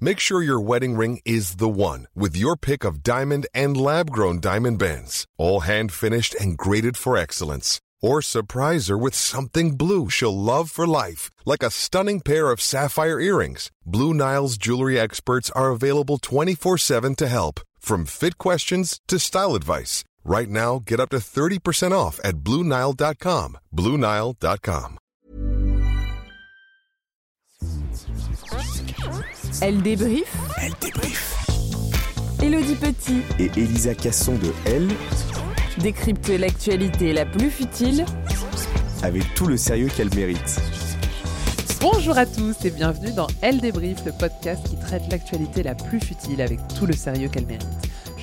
Make sure your wedding ring is the one with your pick of diamond and lab grown diamond bands, all hand finished and graded for excellence. Or surprise her with something blue she'll love for life, like a stunning pair of sapphire earrings. Blue Nile's jewelry experts are available 24 7 to help, from fit questions to style advice. Right now, get up to 30% off at BlueNile.com. BlueNile.com. Elle débrief. Elle débrief. Elodie Petit Et Elisa Casson de Elle, décrypte l'actualité la plus futile avec tout le sérieux qu'elle mérite. Bonjour à tous et bienvenue dans Elle débrief, le podcast qui traite l'actualité la plus futile avec tout le sérieux qu'elle mérite.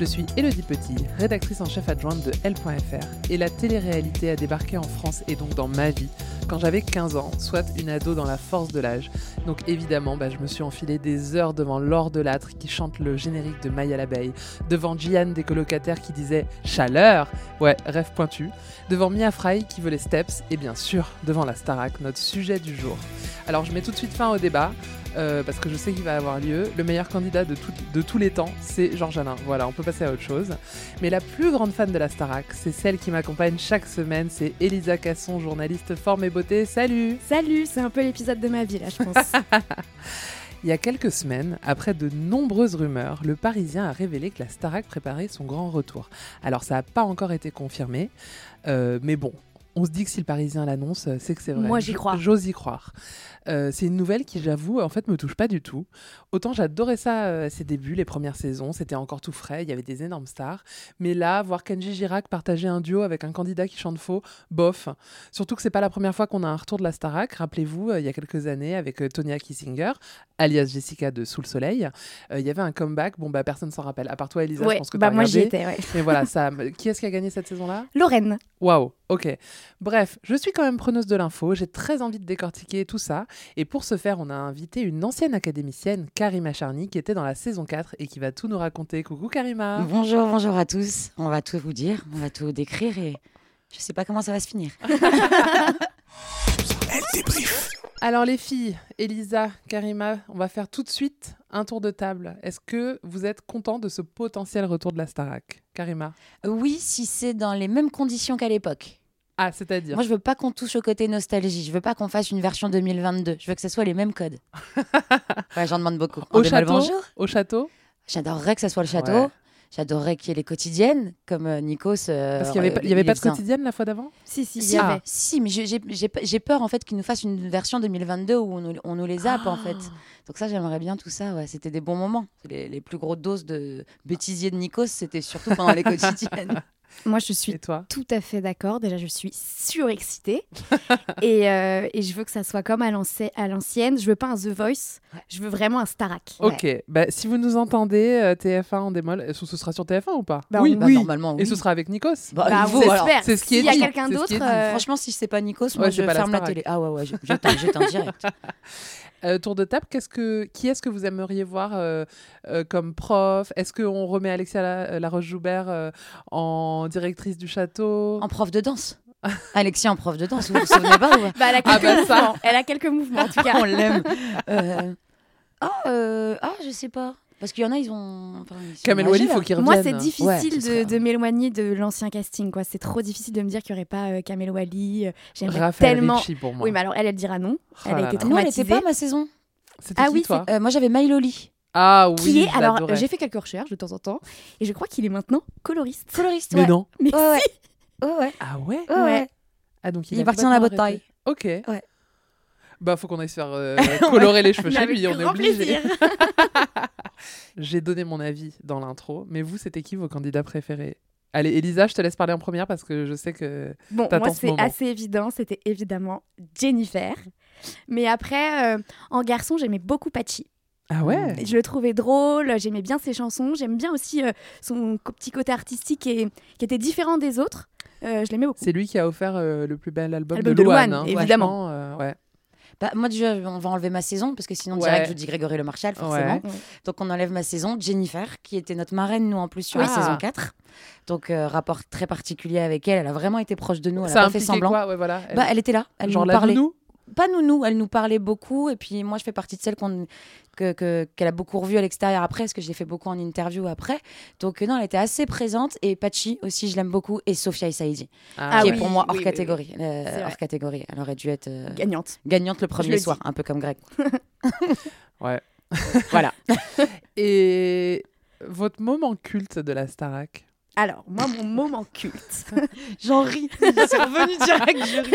Je suis Elodie Petit, rédactrice en chef adjointe de L.fr et la télé-réalité a débarqué en France et donc dans ma vie quand j'avais 15 ans, soit une ado dans la force de l'âge. Donc évidemment, bah, je me suis enfilé des heures devant Laure Delattre qui chante le générique de Maya l'abeille, devant Gian des colocataires qui disait chaleur, ouais, rêve pointu, devant Mia Fry qui veut les steps et bien sûr devant la Starac, notre sujet du jour. Alors je mets tout de suite fin au débat. Euh, parce que je sais qu'il va avoir lieu. Le meilleur candidat de, tout- de tous les temps, c'est Georges Alain. Voilà, on peut passer à autre chose. Mais la plus grande fan de la Starac, c'est celle qui m'accompagne chaque semaine, c'est Elisa Casson, journaliste forme et beauté. Salut Salut, c'est un peu l'épisode de ma vie là, je pense. Il y a quelques semaines, après de nombreuses rumeurs, le Parisien a révélé que la Starac préparait son grand retour. Alors ça n'a pas encore été confirmé, euh, mais bon, on se dit que si le Parisien l'annonce, c'est que c'est vrai. Moi, j'y crois. J'ose y croire. Euh, c'est une nouvelle qui, j'avoue, en fait, me touche pas du tout. Autant j'adorais ça euh, à ses débuts, les premières saisons, c'était encore tout frais, il y avait des énormes stars. Mais là, voir Kenji Girac partager un duo avec un candidat qui chante faux, bof. Surtout que c'est pas la première fois qu'on a un retour de la Starac. Rappelez-vous, euh, il y a quelques années, avec euh, Tonya Kissinger, alias Jessica de Sous le Soleil, euh, il y avait un comeback. Bon, bah, personne s'en rappelle. À part toi, Elisa, je pense que bah moi j'y étais, ouais. Mais voilà, ça. Qui est-ce qui a gagné cette saison-là? Lorraine. Waouh, ok. Bref, je suis quand même preneuse de l'info, j'ai très envie de décortiquer tout ça. Et pour ce faire, on a invité une ancienne académicienne, Karima Charny, qui était dans la saison 4 et qui va tout nous raconter. Coucou Karima Bonjour, bonjour à tous. On va tout vous dire, on va tout décrire et je sais pas comment ça va se finir. Elle débrief. Alors les filles, Elisa, Karima, on va faire tout de suite un tour de table. Est-ce que vous êtes content de ce potentiel retour de la Starac? Karima Oui, si c'est dans les mêmes conditions qu'à l'époque. Ah, c'est-à-dire Moi, je veux pas qu'on touche au côté nostalgie. Je veux pas qu'on fasse une version 2022. Je veux que ce soit les mêmes codes. ouais, j'en demande beaucoup. Au château bonjour. Au château J'adorerais que ce soit le château. Ouais. J'adorerais qu'il y ait les quotidiennes, comme euh, Nikos. euh, Parce qu'il n'y avait, pas- il y avait pas de quotidienne la fois d'avant? Si, si, il Si, y avait. si, mais j'ai- peur en fait qu'ils nous fassent une version 2022 où on nous, on nous les zappe en fait. Donc ça, j'aimerais bien tout ça. Ouais. C'était des bons moments. Les, les plus grosses doses de bêtisier de Nikos, c'était surtout pendant les quotidiennes. Moi, je suis toi tout à fait d'accord. Déjà, je suis surexcitée. et, euh, et je veux que ça soit comme à l'ancien- à l'ancienne. Je veux pas un The Voice. Je veux vraiment un Starac. Ok, bah, si vous nous entendez, euh, TF1 en démol, est-ce que ce sera sur TF1 ou pas Bah, Oui, on- bah, normalement, Et ce sera avec Nikos Bah, Bah, espère. C'est ce qui est S'il y a dit. quelqu'un ce d'autre, dit. euh, Franchement, si c'est pas Nikos, moi Ouais, je la ferme la Starac. télé. Ah ouais, ouais, j'éteins direct. Euh, tour de table, qu'est-ce que, qui est-ce que vous aimeriez voir euh, euh, comme prof? Est-ce qu'on remet Alexia La- Laroche-Joubert euh, en directrice du château? En prof de danse. Alexia en prof de danse, vous vous souvenez pas ou Bah, elle a Ah quelques bah ça. Elle a quelques mouvements en tout cas. On l'aime. Euh, Ah, euh, ah, je sais pas. Parce qu'il y en a, ils ont. enfin, ils Kamel Wally, là. faut qu'il revienne. Moi, c'est difficile Ouais, de, m'éloigner de l'ancien casting. quoi. C'est trop difficile de me dire qu'il n'y aurait pas euh, Kamel Wally. euh, J'aimerais Raphaël tellement. Ricci pour moi. Oui, mais alors elle, elle dira non. Oh elle a été. Non, elle traumatisée. était pas ma saison. C'était Ah qui, oui, toi Euh, moi, j'avais Maïloli. Ah oui, qui est alors j'ai fait quelques recherches de temps en temps et je crois qu'il est maintenant coloriste. Coloriste, Mais ouais. non. Mais Ouais, ouais. si. Ouais, ouais. Ah ouais. Ah donc il, Il est parti dans la bataille. Ok. Ouais. Bah faut qu'on aille se faire euh, colorer les cheveux chez lui, on est obligé. J'ai donné mon avis dans l'intro, mais vous, c'était qui vos candidats préférés? Allez, Elisa, je te laisse parler en première parce que je sais que Bon, moi ce c'est assez évident, c'était évidemment Jennifer. Mais après, euh, en garçon, j'aimais beaucoup Pachi. Ah ouais? Je le trouvais drôle, j'aimais bien ses chansons, j'aime bien aussi euh, son petit côté artistique et, qui était différent des autres. Euh, je l'aimais beaucoup. C'est lui qui a offert le plus bel album, Album de de hein. évidemment. Ouais. Bah, moi, déjà, on va enlever ma saison parce que sinon, Ouais. direct, je vous dis Grégory Le Marchal, forcément. Ouais. Donc, on enlève ma saison. Jennifer, qui était notre marraine, nous, en plus, sur la Ah. saison 4. Donc, euh, rapport très particulier avec elle. Elle a vraiment été proche de nous. Elle Ça a pas fait semblant. quoi? Ouais, voilà. Bah, elle était là. Elle Genre nous la parlait. Pas nounou, elle nous parlait beaucoup. Et puis, moi, je fais partie de celles qu'on que- que- qu'elle a beaucoup revues à l'extérieur après, parce que je l'ai fait beaucoup en interview après. Donc, euh, non, elle était assez présente. Et Pachi aussi, je l'aime beaucoup. Et Sophia Essaidi, Ah, qui oui, est pour moi hors oui, oui, catégorie. Euh, hors catégorie. Elle aurait dû être euh, Gagnante. gagnante le premier le soir, dis. un peu comme Greg. Ouais. Voilà. Et votre moment culte de la Starac? Alors, moi, mon moment culte. J'en ris. C'est revenu direct. je ris.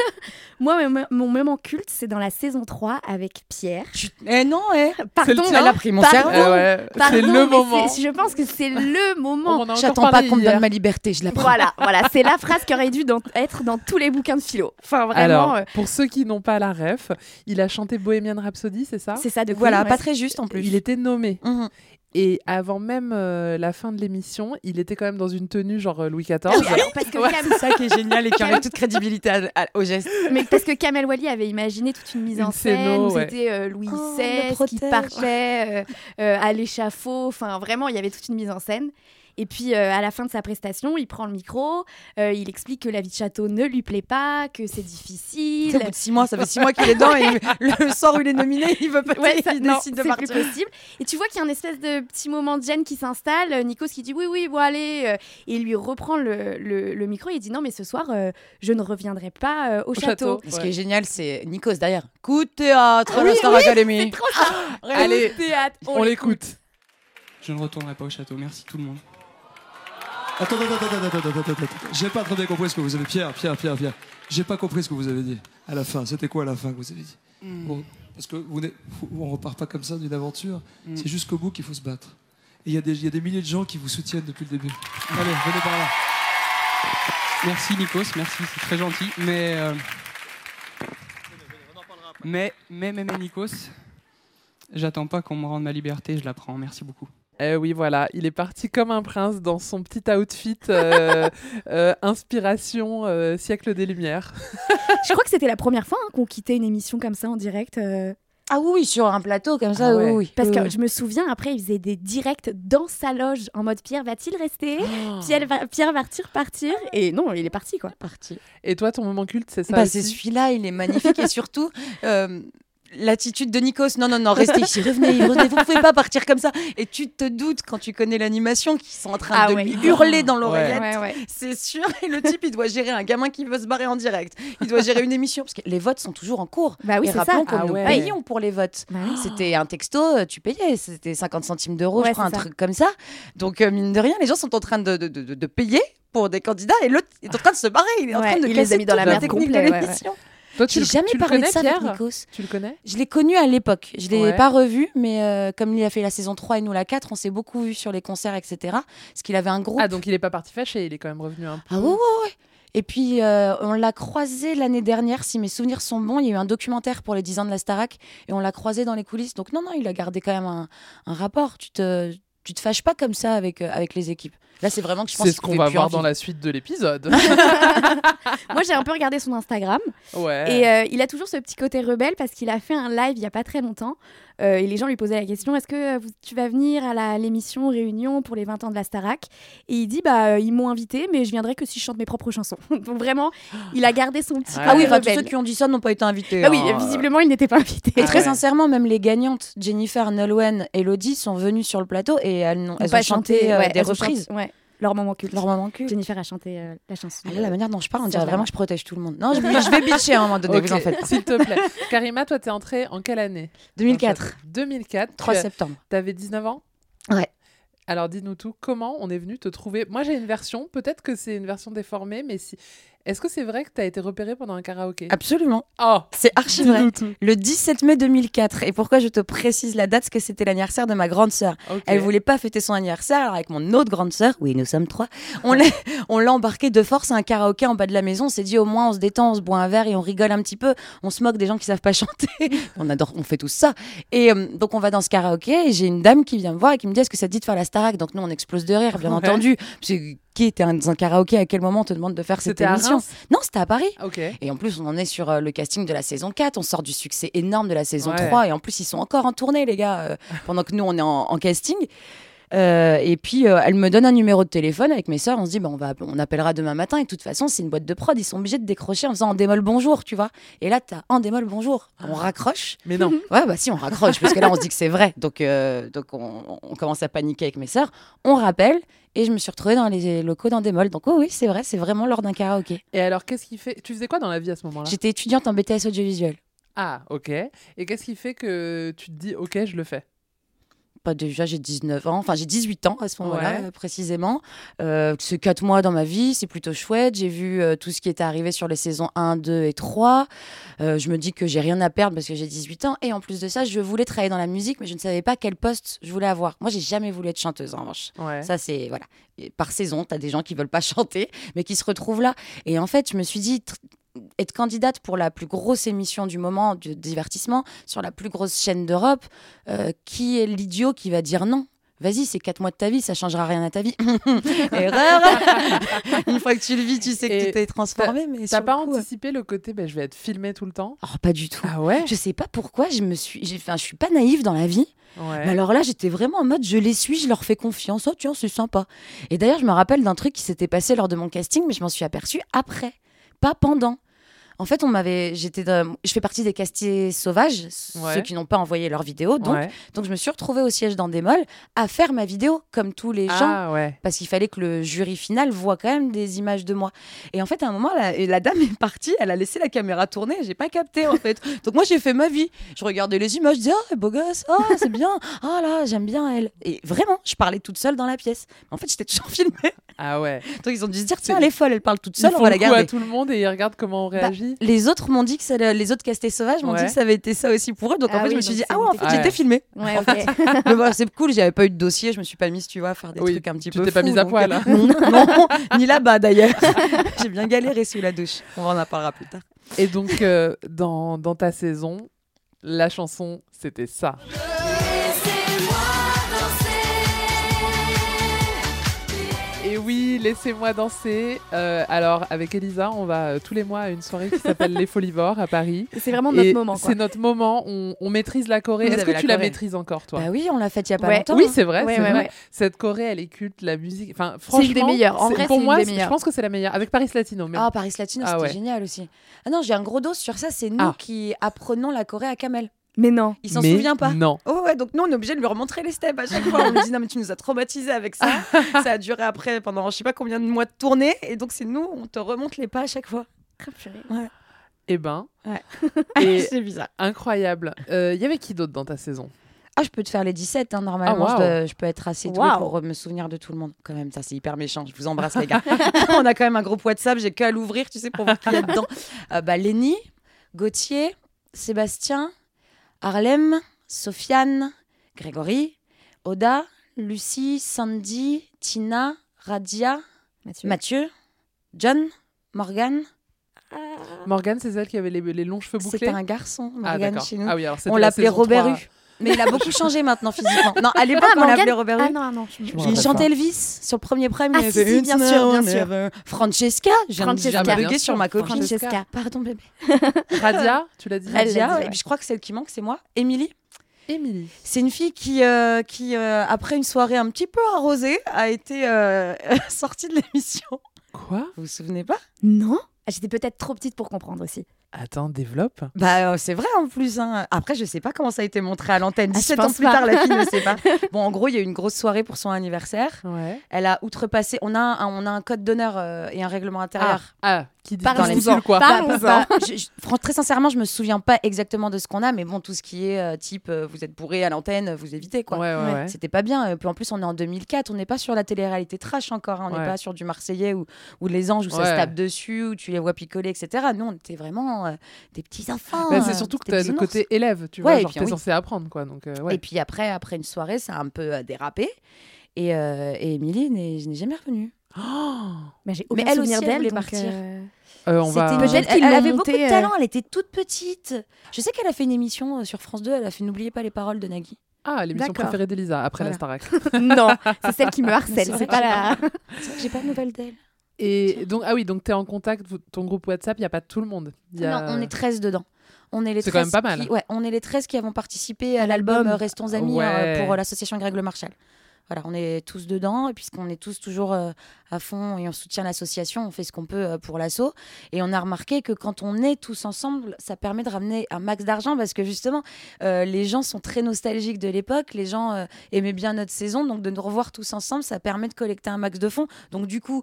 moi, mon, mon moment culte, c'est dans la saison 3 avec Pierre. Eh non, eh. Pardon, Elle a pris mon cerveau. Ouais, C'est le moment. c'est- Je pense que c'est le On moment. J'attends pas qu'on me donne ma liberté, je la prends. Voilà, voilà, c'est la phrase qui aurait dû dans- être dans tous les bouquins de philo. Enfin, vraiment, Alors, euh, pour ceux qui n'ont pas la ref, il a chanté Bohemian Rhapsody, c'est ça? C'est ça de Voilà, pas très juste en plus. Il était nommé. Mhm. Et avant même euh, la fin de l'émission, il était quand même dans une tenue genre euh, Louis XIV. Ah oui, alors, parce que Ouais. Cam- C'est ça qui est génial et qui enlève toute crédibilité à- à- au geste. Mais parce que Kamel Wally avait imaginé toute une mise Une en scène où ouais. c'était euh, Louis Oh, XVI le qui partait euh, euh, à l'échafaud. Enfin, vraiment, il y avait toute une mise en scène. Et puis, euh, à la fin de sa prestation, il prend le micro, euh, il explique que la vie de château ne lui plaît pas, que c'est difficile. Au bout de six mois, ça fait six mois qu'il est dedans et le soir où il est nominé, il veut pas Ouais, ça- il non, décide de partir. plus possible. Et tu vois qu'il y a un espèce de petit moment de gêne qui s'installe. Euh, Nikos qui dit oui, oui, bon, allez. et il lui reprend le, le- le micro. Il dit non, mais ce soir, euh, je ne reviendrai pas euh, au, château. château. Ce Ouais. qui est génial, c'est Nikos derrière. Coup de théâtre Oui, la Star oui, Academy. Trop. Allez, théâtre. on l'écoute. Je ne retournerai pas au château. Merci tout le monde. Attends, attends, attends, attends, attends, attends, attends. J'ai pas très bien compris ce que vous avez Pierre, Pierre, Pierre, Pierre. J'ai pas compris ce que vous avez dit à la fin. C'était quoi à la fin que vous avez dit? Bon, Parce que vous on repart pas comme ça d'une aventure. C'est jusqu'au bout qu'il faut se battre. Et il y, a des- il y a des milliers de gens qui vous soutiennent depuis le début. Allez, venez par là. Merci Nikos, merci, c'est très gentil. Mais, euh, mais, mais, mais, mais, Nikos, j'attends pas qu'on me rende ma liberté, je la prends. Merci beaucoup. Eh oui, voilà, il est parti comme un prince dans son petit outfit euh, euh, inspiration euh, siècle des Lumières. Je crois que c'était la première fois hein, qu'on quittait une émission comme ça en direct. euh, Ah oui, sur un plateau comme ça, Ah ouais. oui. Parce que oui. je me souviens, après, il faisait des directs dans sa loge en mode Pierre va-t-il rester? Oh. Pierre, va, Pierre va-t-il partir? Et non, il est parti quoi. parti. Et toi, ton moment culte, c'est ça Bah, c'est celui-là, il est magnifique et surtout. euh, L'attitude de Nikos, non, non, non, restez ici, revenez, revenez, vous pouvez pas partir comme ça. Et tu te doutes quand tu connais l'animation qu'ils sont en train Ah de ouais. lui hurler dans l'oreillette. Ouais, ouais. C'est sûr. Et le type, il doit gérer un gamin qui veut se barrer en direct. Il doit gérer une émission. Parce que les votes sont toujours en cours. Bah oui, et c'est ça. rappelons que Ah nous ouais. payions pour les votes. Bah oui. C'était un texto, euh, tu payais. C'était 50 centimes d'euros, Ouais, je crois, un ça. truc comme ça. Donc, euh, mine de rien, les gens sont en train de, de, de- de payer pour des candidats et l'autre est en train de se barrer. Il est en train de il les a mis dans la la merde technique Toi, tu le- jamais tu le parlé de ça avec Pierre Nikos. Tu le connais Je l'ai connu à l'époque. Je l'ai Ouais. pas revu, mais euh, comme il a fait la saison 3 et nous la 4, on s'est beaucoup vu sur les concerts, etc. Parce qu'il avait un groupe. Ah, donc il est pas parti fâché, il est quand même revenu un peu. Ah ouais, ouais, ouais. Et puis, euh, on l'a croisé l'année dernière, si mes souvenirs sont bons. Il y a eu un documentaire pour les 10 ans de la Starac et on l'a croisé dans les coulisses. Donc, non, non, il a gardé quand même un, un rapport. Tu te, tu te fâches pas comme ça avec, euh, avec les équipes. Là, c'est vraiment que je pense C'est ce qu'on va voir dans la suite de l'épisode. Moi, j'ai un peu regardé son Instagram. Ouais. Et euh, il a toujours ce petit côté rebelle parce qu'il a fait un live il y a pas très longtemps. Euh, et les gens lui posaient la question est-ce que vous- tu vas venir à la- l'émission Réunion pour les 20 ans de la Starac? Et il dit bah, euh, ils m'ont invité, mais je viendrai que si je chante mes propres chansons. Donc vraiment, il a gardé son petit Ah oui, enfin, tous ceux qui ont dit ça n'ont pas été invités. Ah oui, hein. visiblement, il n'était pas invité. Et très sincèrement, même les gagnantes, Jennifer, Nolwenn, Elodie, sont venues sur le plateau et elles, n'ont- elles pas ont chanté euh, ouais, des elles reprises. chanté- ouais, leur moment culte. Leur moment culte. Jennifer a chanté euh, la chanson. Ah là, la manière dont je parle, on dirait vraiment que je protège tout le monde. Non, je, je vais bitcher à un moment donné, Ok, vous en faites. S'il te plaît. Karima, toi, t'es entrée en quelle année? 2004. 2004. 3 tu as- septembre. T'avais 19 ans? Ouais. Alors dis-nous tout, comment on est venu te trouver? Moi j'ai une version, peut-être que c'est une version déformée, mais si... est-ce que c'est vrai que t'as été repéré pendant un karaoké? Absolument. Oh C'est archi vrai. Le 17 mai 2004. Et pourquoi je te précise la date? Parce que c'était l'anniversaire de ma grande sœur. Ok. Elle voulait pas fêter son anniversaire. Alors avec mon autre grande sœur, oui, nous sommes trois, on l'a, on l'a embarqué de force à un karaoké en bas de la maison. On s'est dit au moins on se détend, on se boit un verre et on rigole un petit peu. On se moque des gens qui savent pas chanter. on adore, on fait tout ça. Et euh, donc on va dans ce karaoké et j'ai une dame qui vient me voir et qui me dit est-ce que ça te dit de faire la Starac? Donc nous on explose de rire, bien Ouais. entendu. Qui était dans un karaoké À quel moment on te demande de faire cette émission Non, c'était à Paris. Ok. Et en plus, on en est sur euh, le casting de la saison 4. On sort du succès énorme de la saison Ouais. 3. Et en plus, ils sont encore en tournée, les gars, euh, pendant que nous, on est en, en casting. Euh, et puis, euh, elle me donne un numéro de téléphone avec mes sœurs. On se dit, bah, on, va, on appellera demain matin. Et de toute façon, c'est une boîte de prod. Ils sont obligés de décrocher en faisant en démol bonjour, tu vois. Et là, t'as en démol bonjour. On raccroche. Mais non. Ouais, bah si, on raccroche. parce que là, on se dit que c'est vrai. Donc, euh, donc on, on commence à paniquer avec mes sœurs. On rappelle. Et je me suis retrouvée dans les locaux d'un démol. Donc, oh oui, c'est vrai, c'est vraiment lors d'un karaoké. Et alors qu'est-ce qui fait Tu faisais quoi dans la vie à ce moment-là? J'étais étudiante en BTS audiovisuel. Ah ok. Et qu'est-ce qui fait que tu te dis ok je le fais? Pas déjà, j'ai 19 ans, enfin j'ai 18 ans à ce moment-là Ouais. précisément. Euh, c'est 4 mois dans ma vie, c'est plutôt chouette. J'ai vu euh, tout ce qui était arrivé sur les saisons 1, 2 et 3. Euh, je me dis que j'ai rien à perdre parce que j'ai 18 ans. Et en plus de ça, je voulais travailler dans la musique, mais je ne savais pas quel poste je voulais avoir. Moi, j'ai jamais voulu être chanteuse en revanche. Ouais. Ça, c'est voilà. Et par saison, tu as des gens qui veulent pas chanter, mais qui se retrouvent là. Et en fait, je me suis dit, être candidate pour la plus grosse émission du moment de divertissement sur la plus grosse chaîne d'Europe, euh, qui est l'idiot qui va dire non? Vas-y, c'est 4 mois de ta vie, ça changera rien à ta vie. Erreur Une fois que tu le vis, tu sais que tu t'es transformé. Mais T'as pas le coup, euh, anticipé le côté ben, je vais être filmé tout le temps? Oh, pas du tout. Ah ouais? Je sais pas pourquoi, je me suis. j'ai- Enfin, je suis pas naïve dans la vie. Ouais. Mais alors là, j'étais vraiment en mode je les suis, je leur fais confiance. Oh, tiens, c'est sympa. Et d'ailleurs, je me rappelle d'un truc qui s'était passé lors de mon casting, mais je m'en suis aperçue après, pas pendant. En fait, on m'avait, j'étais, dans- je fais partie des castés sauvages, Ouais. ceux qui n'ont pas envoyé leur vidéo. Donc, Ouais. donc je me suis retrouvée au siège d'Endemol à faire ma vidéo comme tous les gens Ah ouais. parce qu'il fallait que le jury final voit quand même des images de moi. Et en fait, à un moment, la, dame est partie, elle a laissé la caméra tourner, j'ai pas capté en fait. Donc moi, j'ai fait ma vie. Je regardais les images, je disais, oh, beau gosse, oh, c'est bien, oh là, j'aime bien elle. Et vraiment, je parlais toute seule dans la pièce. En fait, j'étais toujours filmée. Ah ouais. Donc ils ont dû se dire, tiens, elle est folle, elle parle toute Ils seule, on va la garder. à tout le monde et ils regardent comment on Bah, réagit. les autres m'ont dit que ça, les autres castés sauvages m'ont Ouais. dit que ça avait été ça aussi pour eux. Donc en Ah fait, je me suis dit, ah ouais, en fait, j'étais filmée. Ouais, En ok. fait. Mais voilà, c'est cool, j'avais pas eu de dossier, je me suis pas mise, tu vois, à faire des Oui, trucs un petit tu peu. t'es pas mise à poil, hein. Non, non, ni là-bas d'ailleurs. J'ai bien galéré sous la douche. On en parlera plus tard. Et donc euh, dans, dans ta saison, la chanson c'était ça. Laissez-moi danser. Euh, alors, avec Elisa, on va euh, tous les mois à une soirée qui s'appelle Les Folivores à Paris. C'est vraiment notre Et moment. C'est notre moment. On, on maîtrise la choré. Vous Est-ce que la tu la maîtrises encore, toi? Bah oui, on l'a fait il y a pas Ouais. longtemps. Oui, c'est vrai, Ouais, c'est ouais, vrai. ouais. Cette choré, elle est culte, la musique. Enfin, C'est franchement, une des meilleures. En c'est- vrai, pour c'est moi, des c'est- je pense que c'est la meilleure. Avec Paris Latino, même. Ah, Paris Latino, Ah c'était ouais. génial aussi. Ah non, j'ai un gros dos sur ça, c'est nous Ah. qui apprenons la Corée à Kamel. Mais non. Il s'en Mais souvient pas. Non. Oh ouais, donc nous on est obligé de lui remontrer les steps à chaque fois. On lui dit non mais tu nous as traumatisés avec ça. ça a duré après pendant je sais pas combien de mois de tournée et donc c'est nous on te remonte les pas à chaque fois. Ouais. Eh ben. Ouais. Et c'est bizarre. incroyable. Euh, Il y avait qui d'autre dans ta saison? Ah je peux te faire les 17 hein, normalement. Ah, je, waouh. dois- je peux être assez douée Waouh. pour euh, me souvenir de tout le monde. Quand même ça c'est hyper méchant. Je vous embrasse les gars. on a quand même un groupe WhatsApp. J'ai qu'à l'ouvrir tu sais pour voir qui y a dedans. Euh, bah Lenny. Gauthier, Sébastien, Harlem, Sofiane, Grégory, Oda, Lucie, Sandy, Tina, Radia, Mathieu, John, Morgan. Morgane, c'est celle qui avait les, les longs cheveux bouclés C'était un garçon, Ah, Morgane, d'accord. chez nous. Ah oui, alors c'était on la l'appelait Robert 3. Mais il a beaucoup changé maintenant physiquement. Non, à l'époque, Ah, on l'appelait Robert. Ah non, non, je Il chantait. Elvis sur le premier prime. Ah, il si, avait si, une bien sûr, bien sûr. Francesca, j'ai bugué sur ma copine. Francesca. Pardon bébé. Radia, tu l'as dit Radia, ouais. et puis je crois que celle qui manque, c'est moi. Émilie. Émilie. C'est une fille qui, euh, qui euh, après une soirée un petit peu arrosée, a été euh, sortie de l'émission. Quoi? Vous vous souvenez pas? Non Ah, J'étais peut-être trop petite pour comprendre aussi. Attends, développe. Bah euh, c'est vrai en plus. hein. Après je sais pas comment ça a été montré à l'antenne. Ah, je 17 ans pense plus pas. tard la fille ne sait pas. Bon en gros il y a eu une grosse soirée pour son anniversaire. Ouais. Elle a outrepassé. On a un, on a un code d'honneur euh, et un règlement intérieur. Ah, ah, qui dit Dans les quoi. Bah, Parlons-en. bah, je- très sincèrement, je me souviens pas exactement de ce qu'on a, mais bon, tout ce qui est euh, type euh, vous êtes bourré à l'antenne, vous évitez quoi. Ouais, ouais, ouais. C'était pas bien. Et puis en plus, on est en 2004, on n'est pas sur la télé-réalité trash encore. hein. On n'est Ouais. pas sur du Marseillais ou, ou les anges où ça se tape dessus, où tu les vois picoler, etc. Nous, on était vraiment euh, des petits enfants. Bah, euh, c'est surtout que t'as petits le côté élève, tu Ouais, vois, et genre puis, t'es oui. censé apprendre, quoi. Donc, euh, ouais. Et puis après, après une soirée, ça a un peu dérapé. Et, euh, et Émilie n'est jamais revenue. Mais j'ai Mais elle aussi, elle d'elle. voulait partir. euh, Euh, on va... Elle, avait monté, beaucoup de talent, elle était toute petite. Je sais qu'elle a fait une émission sur France 2, elle a fait N'oubliez pas les paroles de Nagui. Ah, l'émission préférée d'Elisa, après la Voilà. Starac. non, c'est celle qui me harcèle. c'est pas la. C'est vrai que j'ai pas de nouvelles d'elle. Et donc, ah oui, donc t'es en contact, ton groupe WhatsApp, il n'y a pas tout le monde. Y a- Non, on est 13 dedans. On est les C'est quand même 13 pas mal. Qui, ouais, on est les 13 qui avons participé à l'album Restons Amis Ouais. euh, pour euh, l'association Greg Le Marchal. Voilà, on est tous dedans, puisqu'on est tous toujours euh, à fond et on soutient l'association, on fait ce qu'on peut euh, pour l'asso. Et on a remarqué que quand on est tous ensemble, ça permet de ramener un max d'argent parce que justement, euh, les gens sont très nostalgiques de l'époque, les gens euh, aimaient bien notre saison, donc de nous revoir tous ensemble, ça permet de collecter un max de fonds. Donc du coup,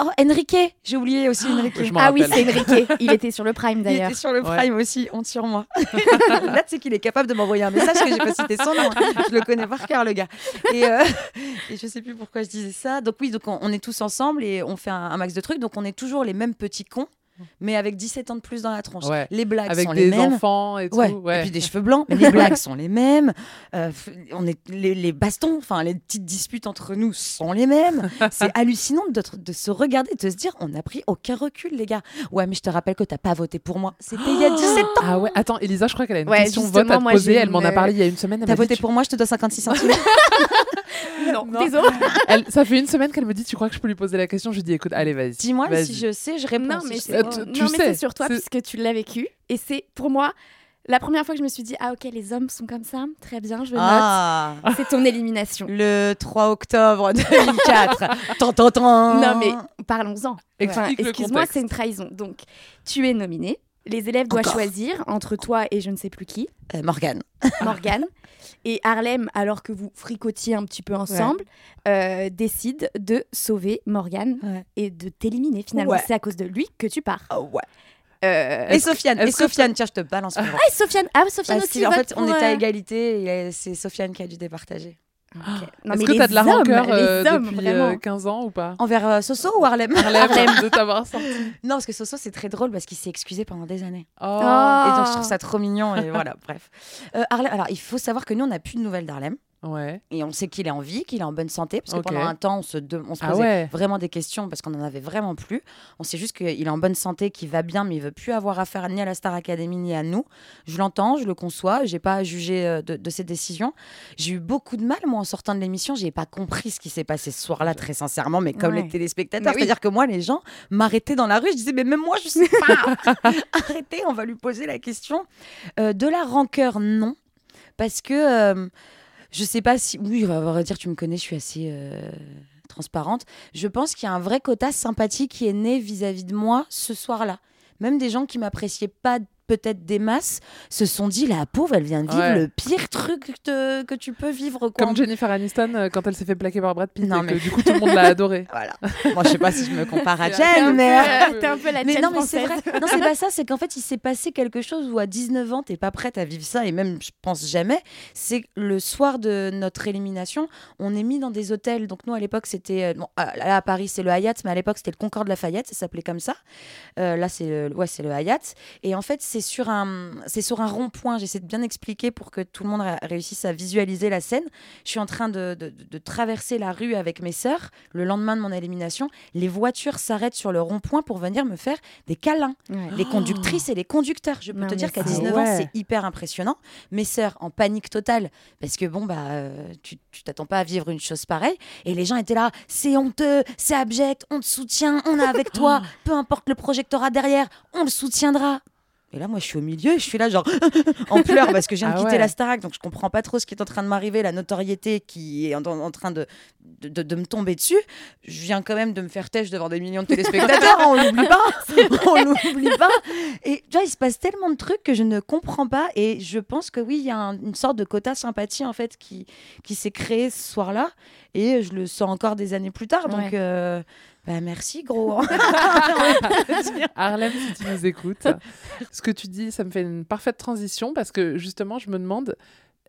oh, Enrique, j'ai oublié aussi Enrique. Ah oui, c'est Enrique. Il était sur le Prime Il d'ailleurs. était sur le Ouais. Prime aussi, honte sur moi. Là, tu sais qu'il est capable de m'envoyer un message que j'ai pas cité son nom. hein. Je le connais par cœur, le gars. Et, euh, et je sais plus pourquoi je disais ça. Donc oui, donc on, on est tous ensemble et on fait un, un max de trucs. Donc on est toujours les mêmes petits cons, mais avec 17 ans de plus dans la tronche. Ouais. Les blagues Avec sont des les mêmes. enfants et tout. Ouais. Ouais. Et puis des cheveux blancs, mais les blagues sont les mêmes. Euh, on est les, les bastons, enfin les petites disputes entre nous sont les mêmes. C'est hallucinant de, de se regarder, et de se dire on n'a pris aucun recul, les gars. Ouais, mais je te rappelle que t'as pas voté pour moi. C'était il y a 17 ans. Ah ouais, attends, Elisa, je crois qu'elle a une Ouais, question vote à te moi, poser. Elle m'en a une- parlé il y a une semaine. T'as voté tu- pour moi, je te dois 56 centimes. Non, désolé. Elle- ça fait une semaine qu'elle me dit Tu crois que je peux lui poser la question? Je lui dis Écoute, allez, vas-y. Dis-moi si je sais, je réponds. Non, si mais je sais pas. tu- non, tu mais sais, c'est sur toi puisque tu l'as vécu. Et c'est pour moi la première fois que je me suis dit ah ok les hommes sont comme ça, très bien, je note. Ah, C'est ton élimination. le 3 octobre 2004. Tant, tant, tant. Non mais parlons-en. Enfin, le Excuse-moi, c'est une trahison. Donc tu es nominé. Les élèves doivent Encore. choisir entre toi et je ne sais plus qui, Euh, Morgane. Morgane. et Harlem, alors que vous fricotiez un petit peu ensemble, euh, décide de sauver Morgane Ouais. et de t'éliminer finalement. Ouais. C'est à cause de lui que tu pars. Ah ouais. Euh, Et Sofiane, et Sofiane, tiens, je te balance. Ah, et Sofiane, ah, Sofiane Bah, aussi. si, en vote fait, on était à égalité et c'est Sofiane qui a dû départager. Non, Est-ce mais que les t'as de la hommes, rancœur les euh, hommes, depuis euh, 15 ans ou pas Envers euh, Soso ou Harlem? Harlem, de t'avoir sorti. Non, parce que Soso, c'est très drôle parce qu'il s'est excusé pendant des années. Oh. Ah. Et donc, je trouve ça trop mignon. Et voilà, bref. Euh, Harlem, alors, il faut savoir que nous, on n'a plus de nouvelles d'Harlem. Ouais. Et on sait qu'il est en vie, qu'il est en bonne santé, parce que Ok. pendant un temps, on se, de- on se Ah posait ouais. vraiment des questions parce qu'on n'en avait vraiment plus. On sait juste qu'il est en bonne santé, qu'il va bien, mais il veut plus avoir affaire ni à la Star Academy ni à nous. Je l'entends, je le conçois, j'ai pas à juger euh, de, de ses décisions. J'ai eu beaucoup de mal, moi, en sortant de l'émission, j'ai pas compris ce qui s'est passé ce soir-là, très sincèrement, mais comme Ouais. les téléspectateurs. Oui. C'est-à-dire que moi, les gens m'arrêtaient dans la rue, je disais, mais même moi, je sais pas. Arrêtez, on va lui poser la question. Euh, de la rancœur, non. Parce que euh, je sais pas si. Oui, on va dire, tu me connais, je suis assez euh, transparente. Je pense qu'il y a un vrai quota sympathie qui est né vis-à-vis de moi ce soir-là. Même des gens qui m'appréciaient pas peut-être des masses se sont dit la pauvre elle vient de vivre Ouais. le pire truc que, que tu peux vivre quoi. Comme Jennifer Aniston euh, quand elle s'est fait plaquer par Brad Pitt. Non, et que mais- du coup, tout le monde l'a adoré. voilà moi je sais pas si je me compare à Jen mais Euh, T'es un peu la mais non, mais c'est vrai. Non, c'est pas ça. C'est qu'en fait, il s'est passé quelque chose où à 19 ans, t'es pas prête à vivre ça, et même, je pense jamais. C'est le soir de notre élimination, on est mis dans des hôtels. Donc nous, à l'époque, c'était euh, bon, à- là à Paris, c'est le Hyatt, mais à l'époque, c'était le Concorde Lafayette, ça s'appelait comme ça. Euh, là, c'est le, ouais, c'est le Hyatt. Et en fait, c'est sur un, c'est sur un rond-point. J'essaie de bien expliquer pour que tout le monde ré- réussisse à visualiser la scène. Je suis en train de, de- de traverser la rue avec mes sœurs le lendemain de mon élimination. Les voitures s'arrêtent sur le rond-point pour venir me faire des câlins. Les conductrices et les conducteurs. Je peux Non, te dire qu'à c'est- 19 ans, ouais. c'est hyper impressionnant. Mes sœurs en panique totale parce que bon bah euh, tu tu t'attends pas à vivre une chose pareille et les gens étaient là c'est honteux c'est abject on te soutient on est avec toi peu importe le projectorat derrière on le soutiendra et là, moi, je suis au milieu je suis là, genre, en pleurs parce que de Ah quitter ouais. la Starac, donc je comprends pas trop ce qui est en train de m'arriver, la notoriété qui est en, en train de, de, de- de me tomber dessus. Je viens quand même de me faire têche devant des millions de téléspectateurs, on l'oublie pas, on l'oublie pas. Et tu vois, il se passe tellement de trucs que je ne comprends pas et je pense que oui, il y a un- une sorte de quota sympathie en fait qui, qui s'est créé ce soir-là et je le sens encore des années plus tard. Donc, Ouais. euh, bah, merci gros. Harlem, si tu nous écoutes, ce que tu dis, ça me fait une parfaite transition parce que justement, je me demande,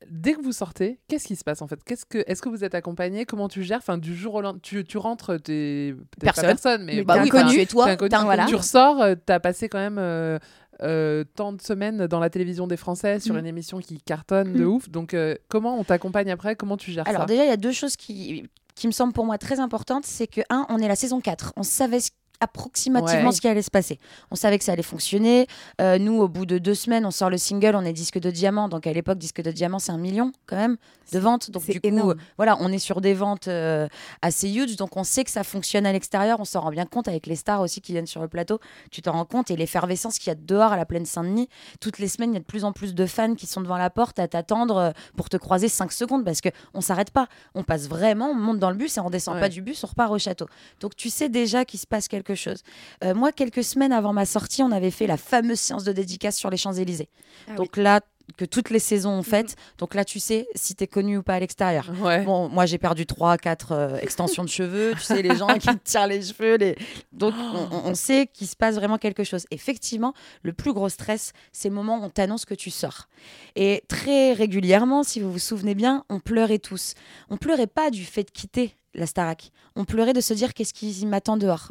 dès que vous sortez, qu'est-ce qui se passe en fait? Qu'est-ce que, Est-ce que vous êtes accompagné? Comment tu gères? Enfin, Du jour au lendemain, tu, tu rentres, t'es pas Personne. personne, mais, Mais bah oui, inconnu. Et toi, inconnu. inconnu. Tu ressors, euh, t'as passé quand même. euh, euh, tant de semaines dans la télévision des Français sur Mm. une émission qui cartonne de Mm. ouf. Donc, euh, comment on t'accompagne après? Comment tu gères Alors ça? déjà, il y a deux choses qui, qui me semblent pour moi très importantes. C'est que, un, on est la saison 4. On savait ce- approximativement Ouais. ce qui allait se passer. On savait que ça allait fonctionner. Euh, nous, au bout de deux semaines, on sort le single, on est disque de diamant. Donc à l'époque, disque de diamant, c'est un million quand même de ventes. Donc du coup, euh, voilà, on est sur des ventes euh, assez huge. Donc on sait que ça fonctionne à l'extérieur. On s'en rend bien compte avec les stars aussi qui viennent sur le plateau. Tu t'en rends compte. Et l'effervescence qu'il y a dehors à la plaine Saint-Denis, toutes les semaines, il y a de plus en plus de fans qui sont devant la porte à t'attendre pour te croiser 5 secondes parce que on s'arrête pas. On passe vraiment, on monte dans le bus et on descend Ouais. pas du bus, on repart au château. Donc tu sais déjà qu'il se passe quelque chose. Euh, moi, quelques semaines avant ma sortie, on avait fait la fameuse séance de dédicace sur les Champs-Élysées. Ah Donc là, que toutes les saisons ont fait. Donc là, tu sais si t'es connu ou pas à l'extérieur. Ouais. Bon, moi, j'ai perdu 3 4 extensions de cheveux. Tu sais, les gens qui te tirent les cheveux. Les... Donc, on, on- on sait qu'il se passe vraiment quelque chose. Effectivement, le plus gros stress, c'est le moment où on t'annonce que tu sors. Et très régulièrement, si vous vous souvenez bien, on pleurait tous. On pleurait pas du fait de quitter la Starac. On pleurait de se dire qu'est-ce qui m'attend dehors?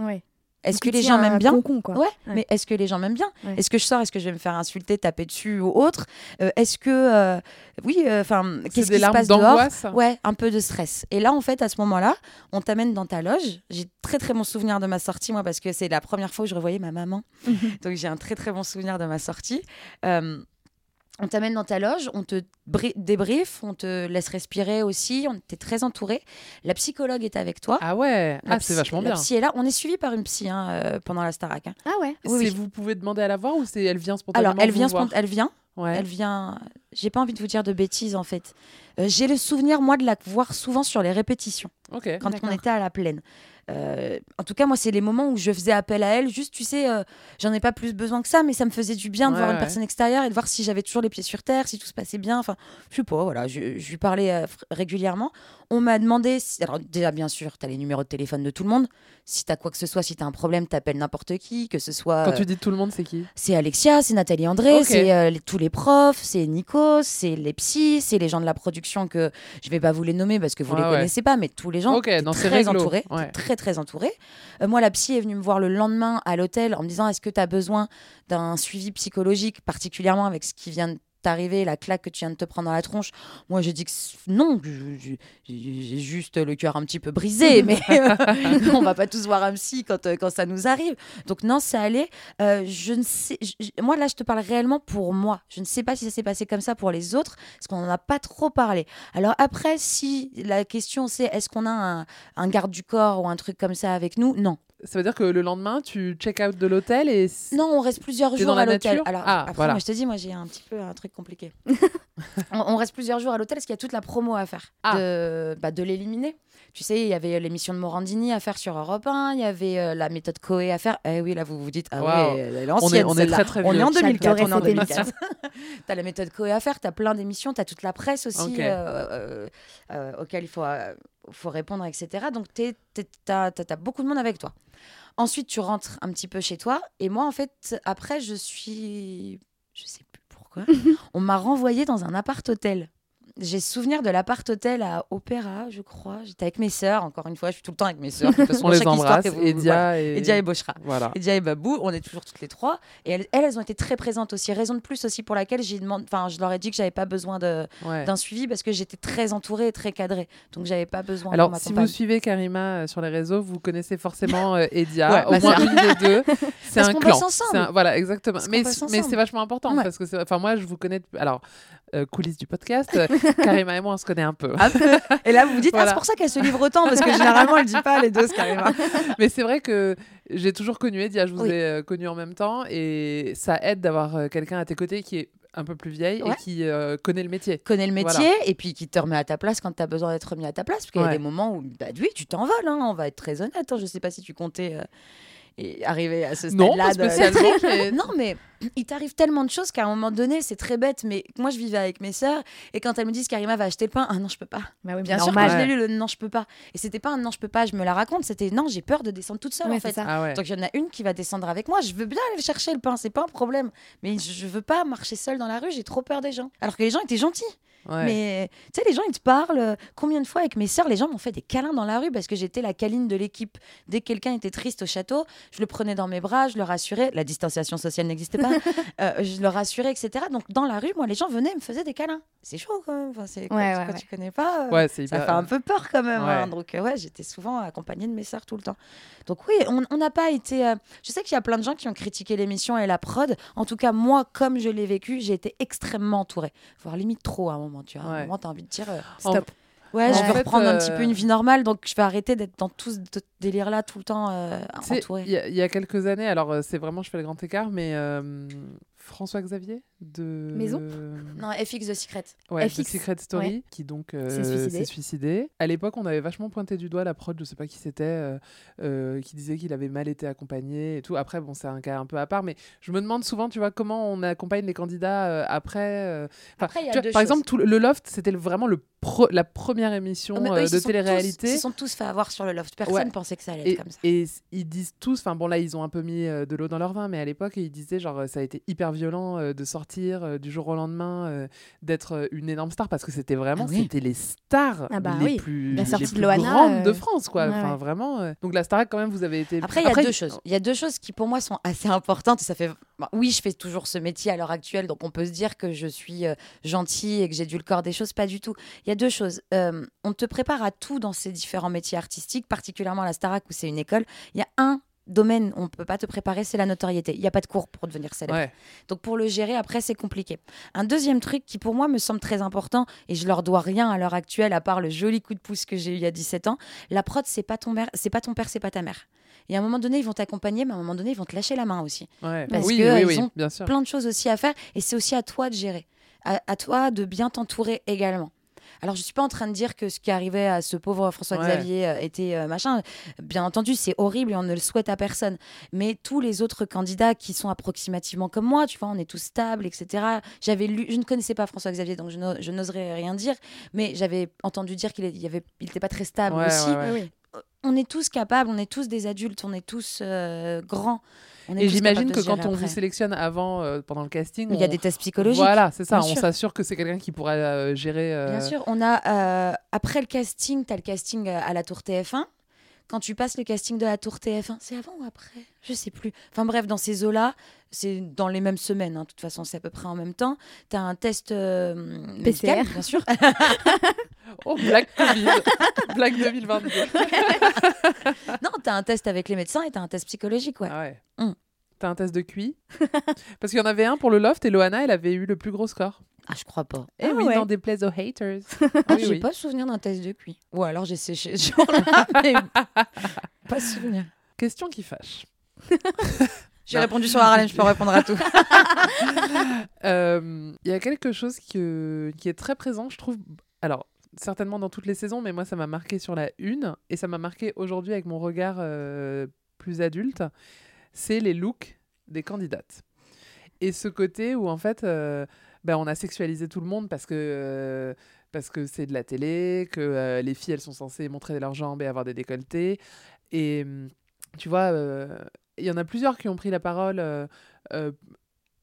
Est-ce que les gens m'aiment bien. Ouais, mais est-ce que les gens m'aiment bien. Est-ce que je sors Est-ce que je vais me faire insulter, taper dessus ou autre Euh, Est-ce que, euh, oui, enfin, qu'est-ce qui se passe dehors Ouais, un peu de stress. Et là, en fait, à ce moment-là, on t'amène dans ta loge. J'ai très très bon souvenir de ma sortie, moi, parce que c'est la première fois où je revoyais ma maman. Donc j'ai un très très bon souvenir de ma sortie. On t'amène dans ta loge, on te bri- débrief, on te laisse respirer aussi, on était très entouré. La psychologue est avec toi. Ah ouais, La ah, c'est vachement la bien. psy est là. On est suivi par une psy hein, euh, pendant la Starac. hein. Ah ouais Oui. Vous pouvez demander à la voir ou c'est elle vient spontanément Alors, elle vous vient, voir spont- elle vient. Ouais. Elle vient. J'ai pas envie de vous dire de bêtises en fait. Euh, J'ai le souvenir moi de la voir souvent sur les répétitions Ok. quand on était à la plaine. Euh, en tout cas, moi, c'est les moments où je faisais appel à elle. Juste, tu sais, euh, j'en ai pas plus besoin que ça, mais ça me faisait du bien de Ouais, voir une personne extérieure et de voir si j'avais toujours les pieds sur terre, si tout se passait bien. Enfin, je sais pas, voilà, je, je lui parlais euh, régulièrement. On m'a demandé, si- alors déjà, bien sûr, tu as les numéros de téléphone de tout le monde. Si tu as quoi que ce soit, si tu as un problème, t'appelles n'importe qui, que ce soit. Quand euh, tu dis tout le monde, c'est qui? c'est Alexia, c'est Nathalie André, c'est euh, tous les profs, c'est Nico, c'est les psys, c'est les gens de la production que je vais pas vous les nommer parce que vous Ouais, les ouais. connaissez pas, mais tous les gens. Ok, t'es non, c'est très réglo. entouré, t'es Ouais. très très entouré. Euh, moi, la psy est venue me voir le lendemain à l'hôtel en me disant est-ce que tu as besoin d'un suivi psychologique, particulièrement avec ce qui vient de t'arriver, la claque que tu viens de te prendre dans la tronche. Moi, j'ai dit que non, j'ai juste le cœur un petit peu brisé, mais on va pas tous voir un psy quand, euh, quand ça nous arrive. Donc non, ça allait. Euh, je ne sais, je- moi là, je te parle réellement pour moi. Je ne sais pas si ça s'est passé comme ça pour les autres, parce qu'on n'en a pas trop parlé. Alors après, si la question c'est est-ce qu'on a un, un garde du corps ou un truc comme ça avec nous? Non. Ça veut dire que le lendemain, tu check out de l'hôtel et. Non, on reste plusieurs jours dans à l'hôtel. Alors Ah, après, voilà. moi, je te dis, moi j'ai un petit peu un truc compliqué. on, on reste plusieurs jours à l'hôtel parce qu'il y a toute la promo à faire Ah. de, bah, de l'éliminer. Tu sais, il y avait l'émission de Morandini à faire sur Europe 1, il y avait euh, la méthode Coé à faire. Eh oui, là vous vous dites, ah Waouh. ouais, elle est On est- on est très, très On est en 2004. On est en J'adorais cette 2004. t'as la méthode Coé à faire, t'as plein d'émissions, t'as toute la presse aussi Ok. euh, euh, euh, auquel il faut, euh, faut répondre, etc. Donc t'as as, beaucoup de monde avec toi. Ensuite, tu rentres un petit peu chez toi. Et moi, en fait, après, je suis. Je sais plus pourquoi. on m'a renvoyé dans un appart-hôtel. J'ai souvenir de l'appart hôtel à Opéra, je crois. J'étais avec mes sœurs, encore une fois, je suis tout le temps avec mes sœurs. De toute façon, On les embrasse, vous- Edia voilà. et- Edia et Bochra. Voilà. Edia et Babou, on est toujours toutes les trois. Et elles, elles, elles ont été très présentes aussi. Raison de plus aussi pour laquelle j'ai demandé, enfin, je leur ai dit que j'avais pas besoin Ouais. d'un suivi parce que j'étais très entourée et très cadrée. Donc j'avais pas besoin Alors, si vous suivez Karima euh, sur les réseaux, vous connaissez forcément euh, Edia, Ouais, au ma moins une des deux. C'est un clan. ensemble. Un- Voilà, exactement. Parce Mais, c'est vachement important Ouais. parce que, enfin, moi, je vous connais. Alors, euh, coulisses du podcast, euh, Karima et moi, on se connaît un peu. Un peu. Et là, vous vous dites, ah, c'est pour ça qu'elle se livre autant, parce que généralement, elle dit pas les deux, Karima. Mais c'est vrai que j'ai toujours connu Edia, je vous Oui. ai euh, connu en même temps, et ça aide d'avoir euh, quelqu'un à tes côtés qui est un peu plus vieille Ouais. et qui euh, connaît le métier. connaît le métier Voilà. et puis qui te remet à ta place quand tu as besoin d'être remis à ta place. Parce qu'il y a des moments où, bah, oui, tu t'envoles, hein, on va être très honnête. hein, je sais pas si tu comptais euh, et arriver à ce Non, stade-là. pas de- spécialement, mais- non, mais il t'arrive tellement de choses qu'à un moment donné, c'est très bête. Mais moi, je vivais avec mes sœurs et quand elles me disent qu'Arima va acheter le pain, ah non, je peux pas. Bah oui, Bien sûr, quand je l'ai lu, le non, je peux pas. Et c'était pas un non, je peux pas, je me la raconte. C'était non, j'ai peur de descendre toute seule Ouais, en fait. ça. Ah ouais. Donc il y en a une qui va descendre avec moi. Je veux bien aller chercher le pain, c'est pas un problème. Mais je, je veux pas marcher seule dans la rue, j'ai trop peur des gens. Alors que les gens étaient gentils. Ouais. Mais tu sais, les gens, ils te parlent. euh, Combien de fois avec mes sœurs, les gens m'ont fait des câlins dans la rue parce que j'étais la câline de l'équipe. Dès que quelqu'un était triste au château, je le prenais dans mes bras, je le rassurais. La distanciation sociale n'existait pas. Euh, je le rassurais, etc. Donc dans la rue, moi, les gens venaient et me faisaient des câlins. C'est chaud quand même. Enfin, c'est Ouais, quand ouais, tu connais pas. euh, ça hyper- fait un peu peur quand même. hein. Donc euh, ouais, j'étais souvent accompagnée de mes sœurs tout le temps. Donc oui, on n'a pas été. Je sais qu'il y a plein de gens qui ont critiqué l'émission et la prod. En tout cas, moi, comme je l'ai vécu, j'ai été extrêmement entourée. Voire limite trop à un moment. Tu vois, à un moment, t'as envie de dire. euh, Stop. Ouais, En je vais fait, reprendre un petit euh, peu une vie normale, donc je vais arrêter d'être dans tout ce délire-là tout le temps euh, entourée. Il y, y a quelques années, alors euh, c'est vraiment, je fais le grand écart, mais François Xavier de Maison Non, FX The Secret. Ouais, FX, The Secret Story, ouais. qui donc euh, S'est suicidé. s'est suicidé. À l'époque, on avait vachement pointé du doigt la prod, je sais pas qui c'était, euh, euh, qui disait qu'il avait mal été accompagné et tout. Après, bon, c'est un cas un peu à part, mais je me demande souvent, tu vois, comment on accompagne les candidats euh, après. euh, Après, il y a tu vois, deux par choses. exemple, tout le- le Loft, c'était vraiment le pro- la première émission eux, euh, de télé-réalité. tous- Ils se sont tous fait avoir sur le loft. Personne Ouais. pensait que ça allait Et, être comme ça. et ils disent tous, enfin bon là ils ont un peu mis euh, de l'eau dans leur vin, mais à l'époque ils disaient genre euh, ça a été hyper violent euh, de sortir euh, du jour au lendemain, euh, d'être une énorme star parce que c'était vraiment Ah oui. c'était les stars Ah bah les oui. plus, La les de plus Loana, grandes de France quoi. ouais, Enfin ouais. vraiment. Donc la Starac quand même vous avez été. Après, il y a deux choses. Il y a deux choses qui, pour moi, sont assez importantes. Ça fait. bon, oui, je fais toujours ce métier à l'heure actuelle, donc on peut se dire que je suis gentille et que j'ai dû le corps des choses. Pas du tout. Il y a deux choses. On te prépare à tout dans ces différents métiers artistiques, particulièrement à la Starac où c'est une école. Il y a un domaine où on peut pas te préparer, c'est la notoriété. Il n'y a pas de cours pour devenir célèbre. Ouais. Donc pour le gérer, après, c'est compliqué. Un deuxième truc qui, pour moi, me semble très important, et je leur dois rien à l'heure actuelle, à part le joli coup de pouce que j'ai eu il y a 17 ans, la prod, c'est pas ton père, c'est pas ton père, c'est pas ta mère. Et à un moment donné, ils vont t'accompagner, mais à un moment donné, ils vont te lâcher la main aussi. Ouais. Parce oui, que oui, euh, oui, ils ont bien sûr. plein de choses aussi à faire, et c'est aussi à toi de gérer. À, à toi de bien t'entourer également. Alors, je suis pas en train de dire que ce qui arrivait à ce pauvre François-Xavier euh, était euh, machin. Bien entendu, c'est horrible et on ne le souhaite à personne. Mais tous les autres candidats qui sont approximativement comme moi, tu vois, on est tous stables, etc. J'avais lu, je ne connaissais pas François-Xavier, donc je n'o- je n'oserais rien dire. Mais j'avais entendu dire qu'il n'était il était pas très stable Ouais, aussi. ouais. On est tous capables, on est tous des adultes, on est tous euh, grands. On est Et j'imagine que quand on après. vous sélectionne avant, euh, pendant le casting, Il y a on- des tests psychologiques. Voilà, c'est ça. Bien On s'assure que c'est quelqu'un qui pourra euh, gérer. euh, Bien sûr, on a euh, après le casting, tu as le casting à la Tour TF1. Quand tu passes le casting de la Tour TF1, c'est avant ou après? Je sais plus. Enfin bref, dans ces eaux-là, c'est dans les mêmes semaines. hein. De toute façon, c'est à peu près en même temps. Tu as un test euh, médical, PCR. bien sûr. Oh, Black Covid, Black 2022. non, tu as un test avec les médecins et tu as un test psychologique. Ouais. Ah ouais. Mm. T'as un test de QI Parce qu'il y en avait un pour le loft et Loana, elle avait eu le plus gros score. Ah, je crois pas. Eh Ah oui, ouais. dans des plays aux haters. Ah, Oui, j'ai oui. pas souvenir d'un test de QI. Ou alors j'ai séché ce jour-là, mais pas souvenir. Question qui fâche. J'ai répondu sur Harlem, je peux répondre à tout. Euh, Il y a quelque chose que- qui est très présent, je trouve. Alors, certainement dans toutes les saisons, mais moi, ça m'a marqué sur la une et ça m'a marqué aujourd'hui avec mon regard euh, plus adulte. C'est les looks des candidates. Et ce côté où, en fait, euh, ben, on a sexualisé tout le monde parce que. euh, parce que c'est de la télé, que euh, les filles, elles sont censées montrer leurs jambes et avoir des décolletés. Et hum, tu vois, il y en a plusieurs qui ont pris la parole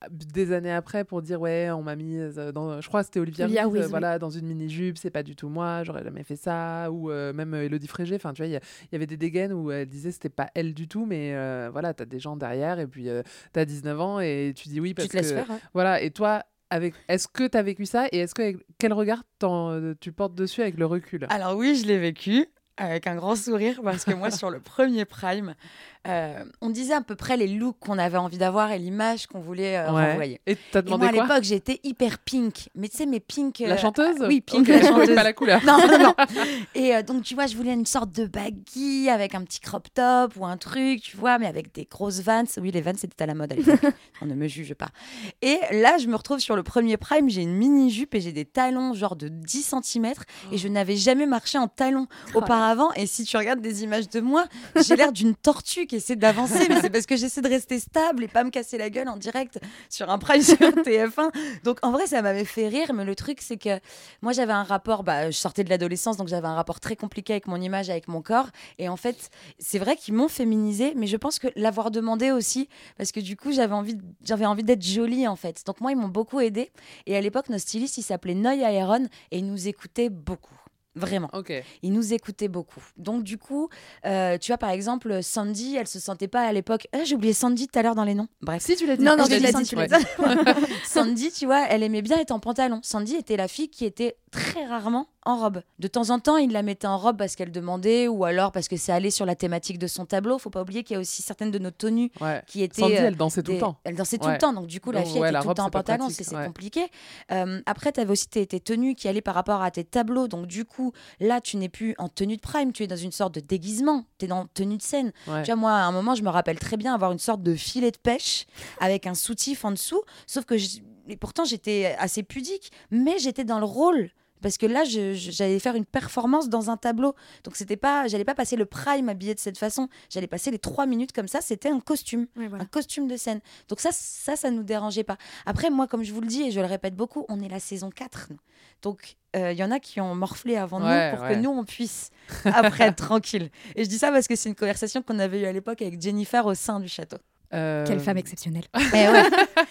des années après pour dire ouais on m'a mis euh, dans je crois que c'était Olivia, euh, oui. voilà dans une mini jupe c'est pas du tout moi j'aurais jamais fait ça ou euh, même Elodie Frégé enfin tu vois il y, avait des dégaines où elle disait c'était pas elle du tout mais euh, voilà t'as des gens derrière et puis euh, t'as 19 ans et tu dis oui parce te laisses que faire, ouais. voilà et toi avec est-ce que t'as vécu ça et est-ce que avec quel regard tu portes dessus avec le recul? Alors oui, je l'ai vécu avec un grand sourire parce que moi, sur le premier Prime, euh, on disait à peu près les looks qu'on avait envie d'avoir et l'image qu'on voulait euh, Ouais. renvoyer. Et t'as Et demandé moi, à l'époque, j'étais hyper pink. Mais tu sais, mes pink. La euh, chanteuse ah, Oui, pink, Ok, la chanteuse. pas la couleur. Non, non, non. Et euh, donc, tu vois, je voulais une sorte de baggy avec un petit crop top ou un truc, tu vois, mais avec des grosses vans. Oui, les vans, c'était à la mode à l'époque. on ne me juge pas. Et là, je me retrouve sur le premier Prime, j'ai une mini-jupe et j'ai des talons genre de 10 cm et je n'avais jamais marché en talons auparavant. Et si tu regardes des images de moi, j'ai l'air d'une tortue qui essaie d'avancer, mais c'est parce que j'essaie de rester stable et pas me casser la gueule en direct sur un Prime sur TF1. Donc en vrai, ça m'avait fait rire, mais le truc, c'est que moi, j'avais un rapport, bah, je sortais de l'adolescence, donc j'avais un rapport très compliqué avec mon image, avec mon corps. Et en fait, c'est vrai qu'ils m'ont féminisé, mais je pense que l'avoir demandé aussi, parce que du coup, j'avais envie, j'avais envie d'être jolie, en fait. Donc moi, ils m'ont beaucoup aidé. Et à l'époque, notre styliste, il s'appelait Noy Aeron, et il nous écoutait beaucoup. Vraiment. Il nous écoutait beaucoup. Donc, du coup, euh, tu vois, par exemple, Sandy, elle se sentait pas à l'époque. Ah, J'ai oublié Sandy tout à l'heure dans les noms. Bref. Si, tu l'as dit. Non, non, Je tu l'ai dit, tu ouais. Sandy, tu vois, elle aimait bien être en pantalon. Sandy était la fille qui était très rarement en robe. De temps en temps, il la mettait en robe parce qu'elle demandait ou alors parce que c'est allé sur la thématique de son tableau. Faut pas oublier qu'il y a aussi certaines de nos tenues Ouais. qui étaient. Sandy, euh, elle dansait tout le temps. Elle dansait tout le temps. Donc, du coup, la fille était la tout le temps en pantalon. C'est compliqué. Euh, après, tu avais aussi tes, tes tenues qui allaient par rapport à tes tableaux. Donc, du coup, là, tu n'es plus en tenue de prime. Tu es dans une sorte de déguisement. Tu es dans tenue de scène. Ouais. Tu vois, moi, à un moment, je me rappelle très bien avoir une sorte de filet de pêche avec un soutif en dessous. Sauf que, je- et pourtant, j'étais assez pudique, mais j'étais dans le rôle. Parce que là, j'allais faire une performance dans un tableau. Donc, c'était pas, j'allais pas passer le prime habillé de cette façon. J'allais passer les trois minutes comme ça. C'était un costume, un costume de scène. Donc, ça, ça, ça nous dérangeait pas. Après, moi, comme je vous le dis et je le répète beaucoup, on est la saison 4. nous. Donc, euh, il y en a qui ont morflé avant Ouais, nous pour ouais. que nous, on puisse après être tranquille. Et je dis ça parce que c'est une conversation qu'on avait eue à l'époque avec Jennifer au sein du château. Euh, Quelle femme exceptionnelle. Eh ouais,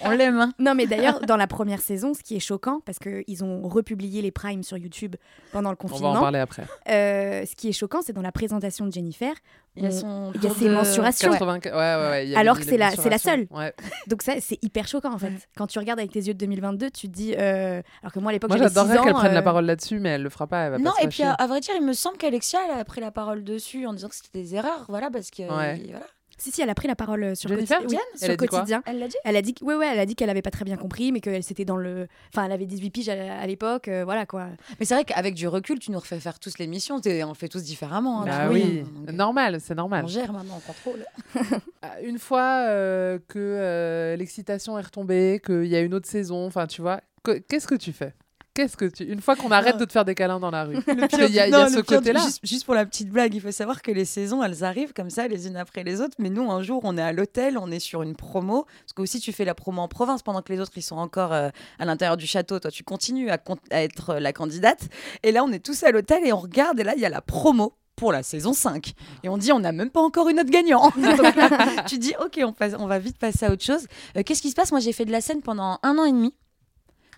on l'aime. hein. Non, mais d'ailleurs, dans la première saison, ce qui est choquant, parce qu'ils ont republié les primes sur YouTube pendant le On confinement. va en parler après. Euh, ce qui est choquant, c'est dans la présentation de Jennifer, Il y a on- son il y a ses de mensurations. 80 ouais, ouais, ouais, il y avait Alors que c'est la, c'est la seule. Ouais. Donc ça, c'est hyper choquant en fait. Quand tu regardes avec tes yeux de 2022, tu te dis... euh, Alors que moi, à l'époque, Moi, j'avais 6 j'adorerais ans. qu'elle prenne la parole là-dessus, mais elle le fera pas. Elle va Non, pas et puis à, à vrai dire, il me semble qu'Alexia, elle a pris la parole dessus en disant que c'était des erreurs. Voilà, parce que. Ouais. voilà. Si, si, elle a pris la parole euh, sur, Jennifer? Quotidien- oui, Elle sur a dit quoi? quotidien. Elle l'a dit? Elle a dit, que- ouais, ouais, elle a dit qu'elle avait pas très bien compris, mais qu'elle c'était dans le, enfin, elle avait 18 piges à, à l'époque, euh, voilà quoi. Mais c'est vrai qu'avec du recul, tu nous refais faire tous l'émission. On le fait tous différemment. hein, Bah vois. oui, Donc, normal, c'est normal. On gère maintenant, on contrôle. Euh, Une fois euh, que euh, l'excitation est retombée, qu'il y a une autre saison, enfin, tu vois, que- qu'est-ce que tu fais? Qu'est-ce que tu... Une fois qu'on arrête de te faire des câlins dans la rue, y a, il y a ce côté-là. Juste, juste pour la petite blague, il faut savoir que les saisons, elles arrivent comme ça, les unes après les autres. Mais nous, un jour, on est à l'hôtel, on est sur une promo. Parce que aussi, tu fais la promo en province pendant que les autres, ils sont encore euh, à l'intérieur du château. Toi, tu continues à, être euh, la candidate. Et là, on est tous à l'hôtel et on regarde. Et là, il y a la promo pour la saison 5. Et on dit, on n'a même pas encore une autre gagnant. Donc là, tu dis, OK, on, passe, on va vite passer à autre chose. Euh, Qu'est-ce qui se passe? Moi, j'ai fait de la scène pendant un an et demi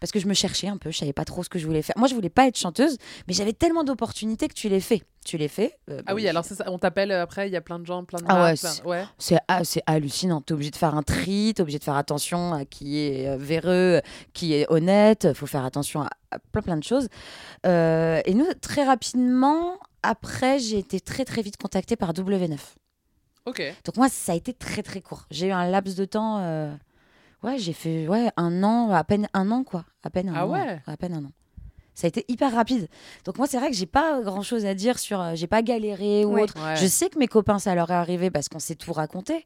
parce que je me cherchais un peu, je savais pas trop ce que je voulais faire. Moi, je voulais pas être chanteuse, mais j'avais tellement d'opportunités que tu les fais. Tu les fais. euh, Ah oui, alors c'est ça, on t'appelle euh, après, il y a plein de gens, plein de Ah ouais, c'est- ouais. c'est ah, hallucinant. Tu es obligé de faire un tri, tu es obligé de faire attention à qui est euh, véreux, qui est honnête. Il faut faire attention à, à plein plein de choses. Euh, et nous, très rapidement, après, j'ai été très très vite contactée par W9. Ok. Donc moi, ça a été très très court. J'ai eu un laps de temps. euh, Ouais, j'ai fait ouais, un an, à peine un an, quoi. À peine un Ah an. ouais À peine un an. Ça a été hyper rapide. Donc moi, c'est vrai que j'ai pas grand chose à dire sur. euh, j'ai pas galéré ou Ouais. autre. Ouais. Je sais que mes copains, ça leur est arrivé parce qu'on s'est tout raconté.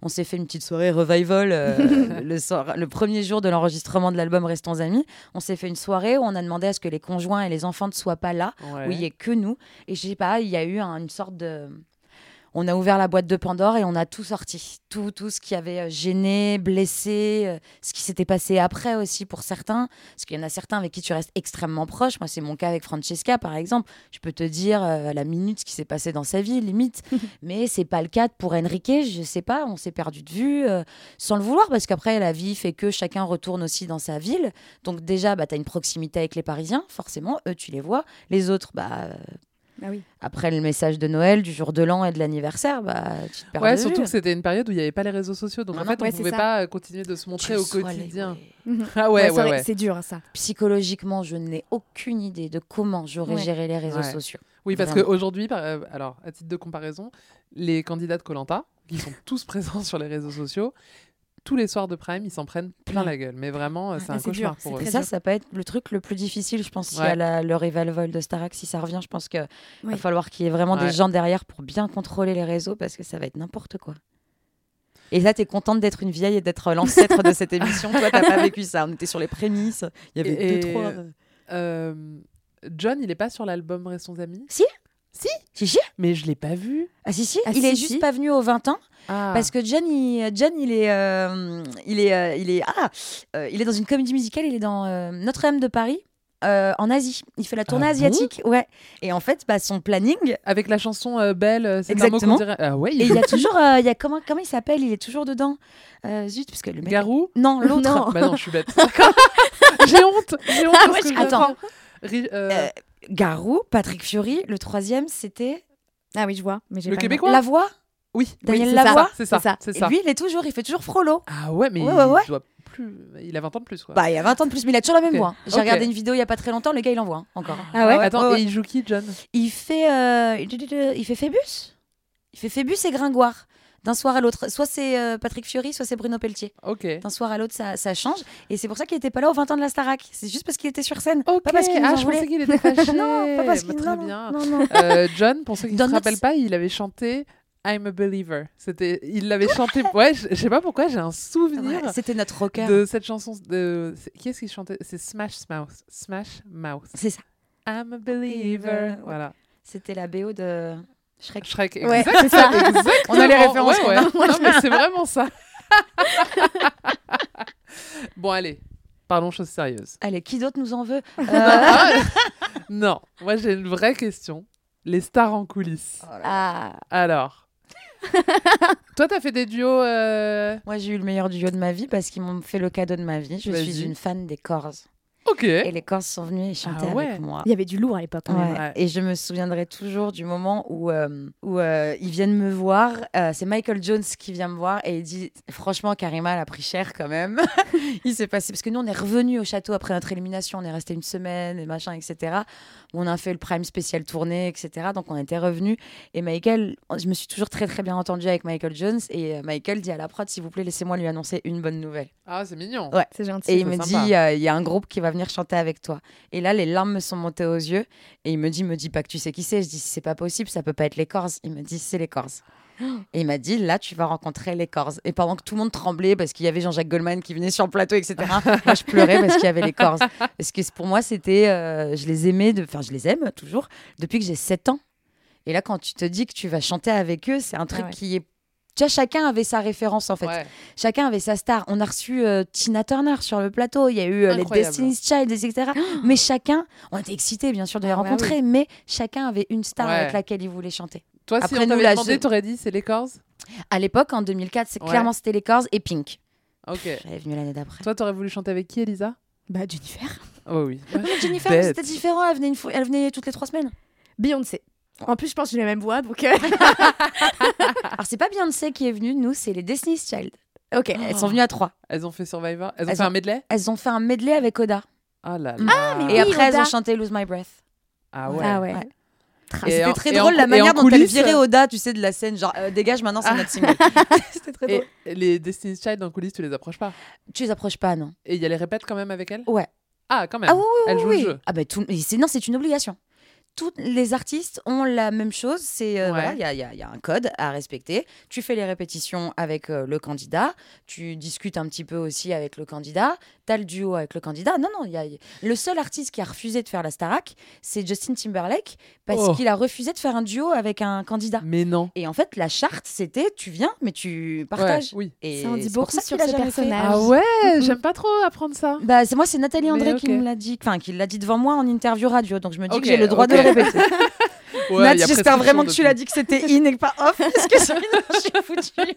On s'est fait une petite soirée revival euh, le, soir- le premier jour de l'enregistrement de l'album Restons Amis. On s'est fait une soirée où on a demandé à ce que les conjoints et les enfants ne soient pas là, Ouais. où il y ait que nous. Et je sais pas, il y a eu un- une sorte de. On a ouvert la boîte de Pandore et on a tout sorti. Tout, tout ce qui avait euh, gêné, blessé, euh, ce qui s'était passé après aussi pour certains. Parce qu'il y en a certains avec qui tu restes extrêmement proche. Moi, c'est mon cas avec Francesca, par exemple. Je peux te dire euh, à la minute ce qui s'est passé dans sa vie, limite. Mais c'est pas le cas pour Enrique. Je sais pas, on s'est perdu de vue euh, sans le vouloir. Parce qu'après, la vie fait que chacun retourne aussi dans sa ville. Donc, déjà, bah, tu as une proximité avec les Parisiens, forcément. Eux, tu les vois. Les autres, bah. euh, Ah oui. après le message de Noël, du jour de l'an et de l'anniversaire, bah, tu te perds Ouais, de surtout vue. que c'était une période où il n'y avait pas les réseaux sociaux. Donc Non, en fait, on c'est pouvait ça. pas euh, continuer de se montrer Tu au les- quotidien. Mhm. Ah ouais, Ouais, ouais, c'est vrai ouais. que c'est dur, hein, ça. Psychologiquement, je n'ai aucune idée de comment j'aurais Ouais. géré les réseaux Ouais. sociaux. Oui, parce qu'aujourd'hui, par- euh, alors à titre de comparaison, les candidats de Colanta, qui sont tous présents sur les réseaux sociaux, tous les soirs de Prime, ils s'en prennent plein la gueule. Mais vraiment, euh, c'est un cauchemar pour eux. Et ça, ça peut être le truc le plus difficile, je pense, s'il y a la- le revival de Starac, si ça revient, je pense qu'il Oui. va falloir qu'il y ait vraiment Ouais. des gens derrière pour bien contrôler les réseaux, parce que ça va être n'importe quoi. Et là, t'es contente d'être une vieille et d'être l'ancêtre de cette émission. Toi, t'as pas vécu ça. On était sur les prémices. Il y avait Et- deux, trois. euh, John, il est pas sur l'album Restons Amis? Si Si Si, si. Mais je l'ai pas vu. Ah si, si. Ah, il si, est si. juste pas venu aux 20 ans. Ah. Parce que John, il, John, il est, euh, il est, euh, il est, ah, euh, il est dans une comédie musicale. Il est dans Notre-Dame de Paris, en Asie. Il fait la tournée Ah bon asiatique, ouais. Et en fait, bah, son planning. Avec la chanson Belle, c'est un mot Exactement. dirait. Ah ouais, Et il y a toujours, il y a comment, comment il s'appelle? Il est toujours dedans. Zut, parce que le mec. Garou? Non, l'autre. Non. Bah non, je suis bête. j'ai honte. J'ai honte. Ah ouais, je- attends. Ri- Garou, Patrick Fiori. Le troisième, c'était Ah oui, je vois. Mais j'ai Le pas Québécois? La Voix? Oui, Daniel oui, Lavoie c'est ça, C'est ça, Et lui, il est toujours, il fait toujours frollo. Ah ouais, mais Ouais, ouais, ouais. il doit plus. Il a 20 ans de plus, quoi. Bah, il a 20 ans de plus, mais il a toujours la même voix. J'ai regardé une vidéo il y a pas très longtemps, le gars, il en voit hein, encore. Ah ouais Attends, ouais, et il joue qui, John? Il fait, euh, il fait Phébus? Il fait Phébus et Gringoire. D'un soir à l'autre. Soit c'est euh, Patrick Fiori, soit c'est Bruno Pelletier. Ok. D'un soir à l'autre, ça, ça change. Et c'est pour ça qu'il n'était pas là aux 20 ans de la Starac. C'est juste parce qu'il était sur scène. Pas parce qu'il ah, je pensais qu'il était fâché. non, pas parce Bah, qu'il très non, bien. Non, non. Euh, John, pour ceux qui ne se rappellent pas, il avait chanté I'm a Believer. C'était, il l'avait chanté. Ouais, je, sais pas pourquoi, j'ai un souvenir Ouais, C'était notre rocker. de cette chanson. De... Qui est-ce qui chantait? C'est Smash Mouth. Smash Mouth. C'est ça. I'm a Believer. Voilà. C'était la BO de Shrek. Shrek. Ouais, c'est ça. exactement. On a les références Ouais. Non, mais c'est vraiment ça. bon, allez. Parlons choses sérieuses. Allez, qui d'autre nous en veut? Euh, non, moi j'ai une vraie question. Les stars en coulisses. ah. Alors, toi t'as fait des duos. euh, Moi, j'ai eu le meilleur duo de ma vie parce qu'ils m'ont fait le cadeau de ma vie. Je Vas-y. suis une fan des Corrs. Ok. Et les Corrs sont venus et chantaient Ah ouais. avec moi. Il y avait du lourd à l'époque. Ouais. Ouais. Et je me souviendrai toujours du moment où, euh, où euh, ils viennent me voir. Euh, c'est Michael Jones qui vient me voir et il dit Franchement, Karima, elle a pris cher quand même. il s'est passé. Parce que nous, on est revenus au château après notre élimination. On est resté une semaine et machin, etc. On a fait le prime spécial tournée, etc. Donc, on était revenus. Et Michael, je me suis toujours très, très bien entendue avec Michael Jones. Et euh, Michael dit à la prod S'il vous plaît, laissez-moi lui annoncer une bonne nouvelle. Ah, c'est mignon. Ouais. C'est gentil. Et il me sympa. dit, euh, il y a un groupe qui va venir chanter avec toi. Et là, les larmes me sont montées aux yeux. Et il me dit, me dis pas que tu sais qui c'est. Je dis, c'est pas possible, ça peut pas être les Corrs. Il me dit, c'est les Corrs. Et il m'a dit, là, tu vas rencontrer les Corrs. Et pendant que tout le monde tremblait, parce qu'il y avait Jean-Jacques Goldman qui venait sur le plateau, etc., moi, je pleurais parce qu'il y avait les Corrs. Parce que pour moi, c'était. euh, je les aimais, de- enfin, je les aime toujours, depuis que j'ai 7 ans. Et là, quand tu te dis que tu vas chanter avec eux, c'est un truc ouais. qui est. Tu vois, chacun avait sa référence, en fait. Ouais. Chacun avait sa star. On a reçu euh, Tina Turner sur le plateau. Il y a eu euh, les. Destiny's Child, etc. mais chacun, on était excités bien sûr de les Ah rencontrer, mais chacun avait une star Ouais. avec laquelle il voulait chanter. Toi, si on nous, t'avait la demandé, je- t'aurais dit c'est les Corrs À l'époque, en 2004, c'est Ouais. clairement c'était les Corrs et Pink. Ok. J'avais venu l'année d'après. Toi, t'aurais voulu chanter avec qui, Elisa? Bah, Jennifer. Oh oui. Jennifer, c'était différent. Elle venait, une fois- elle venait toutes les trois semaines. Beyoncé. En plus, je pense que j'ai la même voix, donc. euh, Alors, c'est pas Beyoncé qui est venue, nous, c'est les Destiny's Child. ok. Elles sont venues à trois. Elles ont fait Survivor Elles ont Elles fait ont- un medley? Elles ont fait un medley avec Oda. Ah là là. mais et oui, après, elles Oda. ont chanté Lose My Breath. Ah ouais. Ah ouais. C'était très en drôle la manière dont elle virait Oda, tu sais, de la scène. Genre, euh, dégage, maintenant c'est Ah. notre single. C'était très drôle. Et les Destiny's Child en coulisses, tu les approches pas? Tu les approches pas, non Et il y a les répètes quand même avec elles? Ouais. Ah, quand même. Ah oui, oui, Elles oui, jouent oui. le jeu. Ah bah tout, non, c'est une obligation. Tous les artistes ont la même chose. C'est euh, Ouais. voilà, il y a, il y a- il y a un code à respecter. Tu fais les répétitions avec euh, le candidat. Tu discutes un petit peu aussi avec le candidat. T'as le duo avec le candidat. Non, non, il y a le seul artiste qui a refusé de faire la Starac, c'est Justin Timberlake parce Oh. qu'il a refusé de faire un duo avec un candidat. Mais non. Et en fait, la charte, c'était tu viens, mais tu partages. oui. Et Ça en dit c'est pour beaucoup ça sur a ce personnage. Ah ouais, j'aime pas trop apprendre ça. Bah, c'est moi, c'est Nathalie André qui ok. me l'a dit, enfin, qui l'a dit devant moi en interview radio. Donc je me dis Ok, que j'ai le droit ok. de le répéter. Ouais, Nat, y a j'espère vraiment que tu l'as dit que c'était in et pas off, parce que sinon je suis foutue.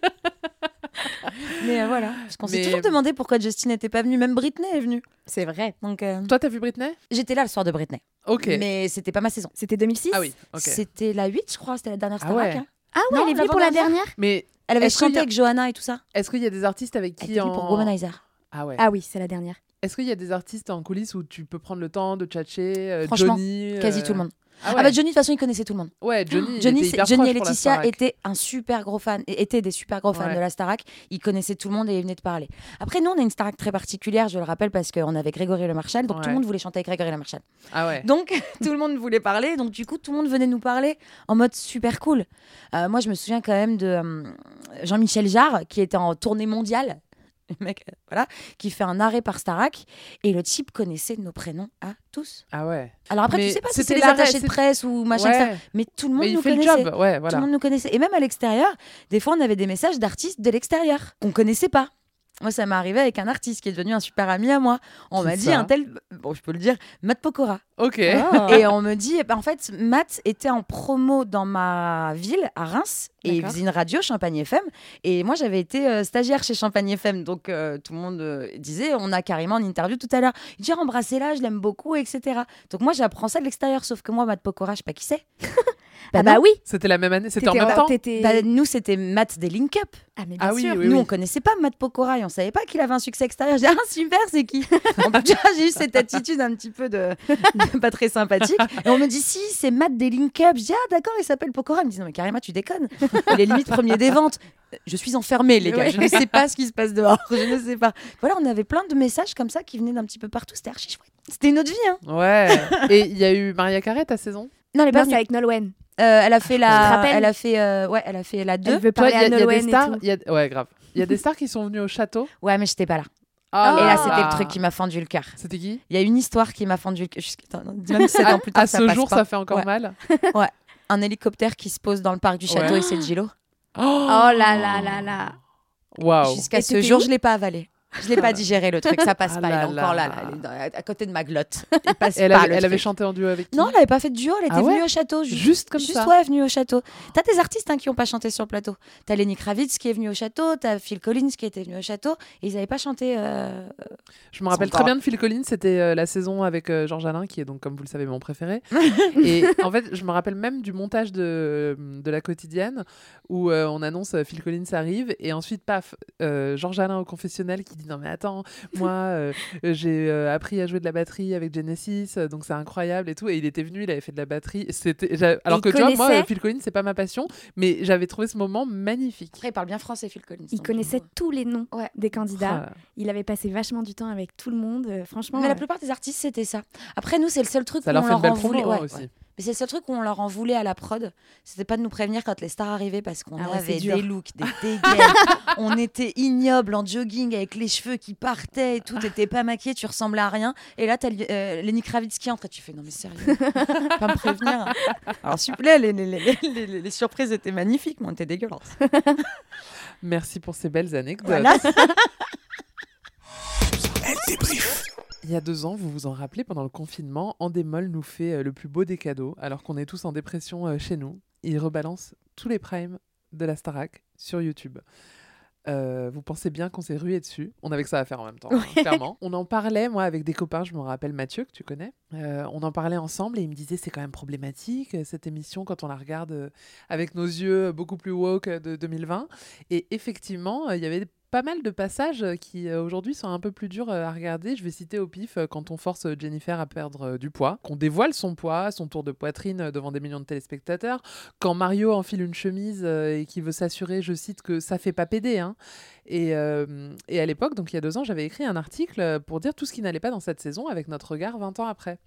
Mais euh, voilà, parce qu'on s'est Mais- toujours demandé pourquoi Justin n'était pas venu, même Britney est venue. C'est vrai. Donc euh, Toi, t'as vu Britney? j'étais là le soir de Britney, Ok. mais c'était pas ma saison. C'était 2006 Ah oui, ok. C'était la 8, je crois, c'était la dernière Ah Starac. ouais. hein. Ah ouais, Non, elle est venue pour la l'avant-dernière. dernière? Mais Elle avait Est-ce qu'il y chanté a- avec Johanna et tout ça. est-ce qu'il y a des artistes avec Elle qui était venue en... pour Womanizer. Ah ouais. Ah oui, c'est la dernière. Est-ce qu'il y a des artistes en coulisses où tu peux prendre le temps de tchatcher euh, Franchement, Johnny, Quasi euh, tout le monde. Ah, Ah, ouais. bah Johnny, de toute façon, il connaissait tout le monde. Ouais, Johnny. il Johnny, était et Laetitia étaient un super gros fan, étaient des super gros fans Ouais. de la Starac. Ils connaissaient tout le monde et ils venaient de parler. Après, nous, on a une Starac très particulière, je le rappelle, parce qu'on avait Grégory Le Marchal, donc tout le monde voulait chanter avec Grégory Le Marchal. Ah ouais. Donc, tout le monde voulait parler, donc du coup, tout le monde venait nous parler en mode super cool. Euh, moi, je me souviens quand même de euh, Jean-Michel Jarre, qui était en tournée mondiale. Le mec, euh, voilà, qui fait un arrêt par Starac, et le type connaissait nos prénoms à tous. Ah ouais. Alors après, Mais tu sais pas si c'était les attachés de presse ou machin, Ouais. etc. mais tout le monde Mais nous connaissait. Tout le monde nous connaissait. Et même à l'extérieur, des fois, on avait des messages d'artistes de l'extérieur qu'on connaissait pas. Moi, ça m'est arrivé avec un artiste qui est devenu un super ami à moi. On m'a dit un tel, bon, je peux le dire, Matt Pokora. Ok. Et on me dit, bah, en fait, Matt était en promo dans ma ville, à Reims, et il faisait une radio, Champagne FM. Et moi, j'avais été euh, stagiaire chez Champagne FM. Donc, euh, tout le monde euh, disait, on a carrément une interview tout à l'heure. Il dit, embrassez-la, je l'aime beaucoup, etc. Donc, moi, j'apprends ça de l'extérieur. Sauf que moi, Matt Pokora, je sais pas qui c'est. Ah bah oui. C'était la même année, c'était en même temps. Bah, nous, c'était Matt des Link Up. Ah mais bien Ah oui, sûr. oui, nous, oui. on connaissait pas Matt Pokora et on savait pas qu'il avait un succès extérieur. J'ai dit, ah super, c'est qui? J'ai eu cette attitude un petit peu de, de pas très sympathique. Et on me dit, si, c'est Matt des Link Up. Je dis, ah d'accord, il s'appelle Pokora. Il me dit, non, mais carrément, tu déconnes. Il est limite premier des ventes. Euh, Je suis enfermée, les gars. Ouais. Je ne sais pas ce qui se passe dehors. Je ne sais pas. Voilà, on avait plein de messages comme ça qui venaient d'un petit peu partout. C'était archi chouette. C'était une autre vie, hein. Ouais. Et il y a eu Maria Carré ta saison? Non, est pas Non, c'est avec Nolwenn. Euh, elle a fait la, elle a fait, euh, ouais, elle a fait la 2. Elle veut Toi, parler il y a, à il y a des stars. y a- Ouais, grave. Il y a des stars qui sont venues au château? Ouais, mais j'étais pas là. Ah Et là, c'était le truc qui m'a fendu le cœur. C'était qui? Il y a une histoire qui m'a fendu le cœur. Même 7 À, ans plus tard, à ça ce passe jour, pas. ça fait encore Ouais. mal? Ouais. Un hélicoptère qui se pose dans le parc du château Ouais. et c'est le Gilo. Oh, Oh là là là là. Waouh. Jusqu'à ce jour, je l'ai pas avalé. Je l'ai pas digéré le truc, ça passe Ah pas. Là est encore là, est à côté de ma glotte. Il passe Elle, pas avait, le elle avait chanté en duo avec qui Non, elle avait pas fait de duo, elle était Ah ouais venue au château. Juste, Juste comme juste, ça. ouais, venue au château. T'as des artistes hein, qui ont pas chanté sur le plateau. T'as Lenny Kravitz qui est venu au château, t'as Phil Collins qui était venu au château, et ils avaient pas chanté. euh, Je me rappelle Son très corps. bien de Phil Collins, c'était euh, la saison avec euh, Georges Alain, qui est donc, comme vous le savez, mon préféré. et en fait, je me rappelle même du montage de, de la quotidienne où euh, on annonce Phil Collins arrive, et ensuite, paf, Georges Alain au confessionnel qui dit Non, mais attends, moi, euh, euh, j'ai euh, appris à jouer de la batterie avec Genesis, donc c'est incroyable et tout. Et il était venu, il avait fait de la batterie. C'était, alors il que tu vois, moi, connaissait Phil Collins, c'est pas ma passion, mais j'avais trouvé ce moment magnifique. Après, il parle bien français, Phil Collins. Il donc, connaissait tous les noms Ouais. des candidats. Ah, Il avait passé vachement du temps avec tout le monde. franchement, Mais la plupart des artistes, c'était ça. Après, nous, c'est le seul truc ça leur on fait une belle promo hein, ouais, aussi. Mais c'est le seul truc où on leur en voulait à la prod. C'était pas de nous prévenir quand les stars arrivaient parce qu'on Ah avait des looks, des dégaines. on était ignobles en jogging avec les cheveux qui partaient et tout. T'étais pas maquillée, tu ressemblais à rien. Et là, t'as euh, Lenny Kravitz qui entre et tu fais non, mais sérieux, pas me prévenir. Alors, s'il vous plaît, les, les, les, les- les- les surprises étaient magnifiques, mais on était dégueulasses. Merci pour ces belles anecdotes. Voilà. Elle débrief. Il y a deux ans, vous vous en rappelez, pendant le confinement, Endemol nous fait euh, le plus beau des cadeaux, alors qu'on est tous en dépression euh, chez nous. Il rebalance tous les primes de la Starac sur YouTube. Euh, vous pensez bien qu'on s'est rué dessus. On avait que ça à faire en même temps, hein, clairement. On en parlait, moi, avec des copains, je me rappelle Mathieu, que tu connais. Euh, on en parlait ensemble et il me disait c'est quand même problématique, cette émission, quand on la regarde avec nos yeux beaucoup plus woke de 2020. Et effectivement, il y avait pas mal de passages euh, qui euh, aujourd'hui sont un peu plus durs euh, à regarder. Je vais citer au pif quand on force Jennifer à perdre du poids, qu'on dévoile son poids, son tour de poitrine devant des millions de téléspectateurs, quand Mario enfile une chemise et qui veut s'assurer, je cite, que ça fait pas péder. hein. Et, euh, et à l'époque, donc il y a deux ans, j'avais écrit un article pour dire tout ce qui n'allait pas dans cette saison avec notre regard 20 ans après.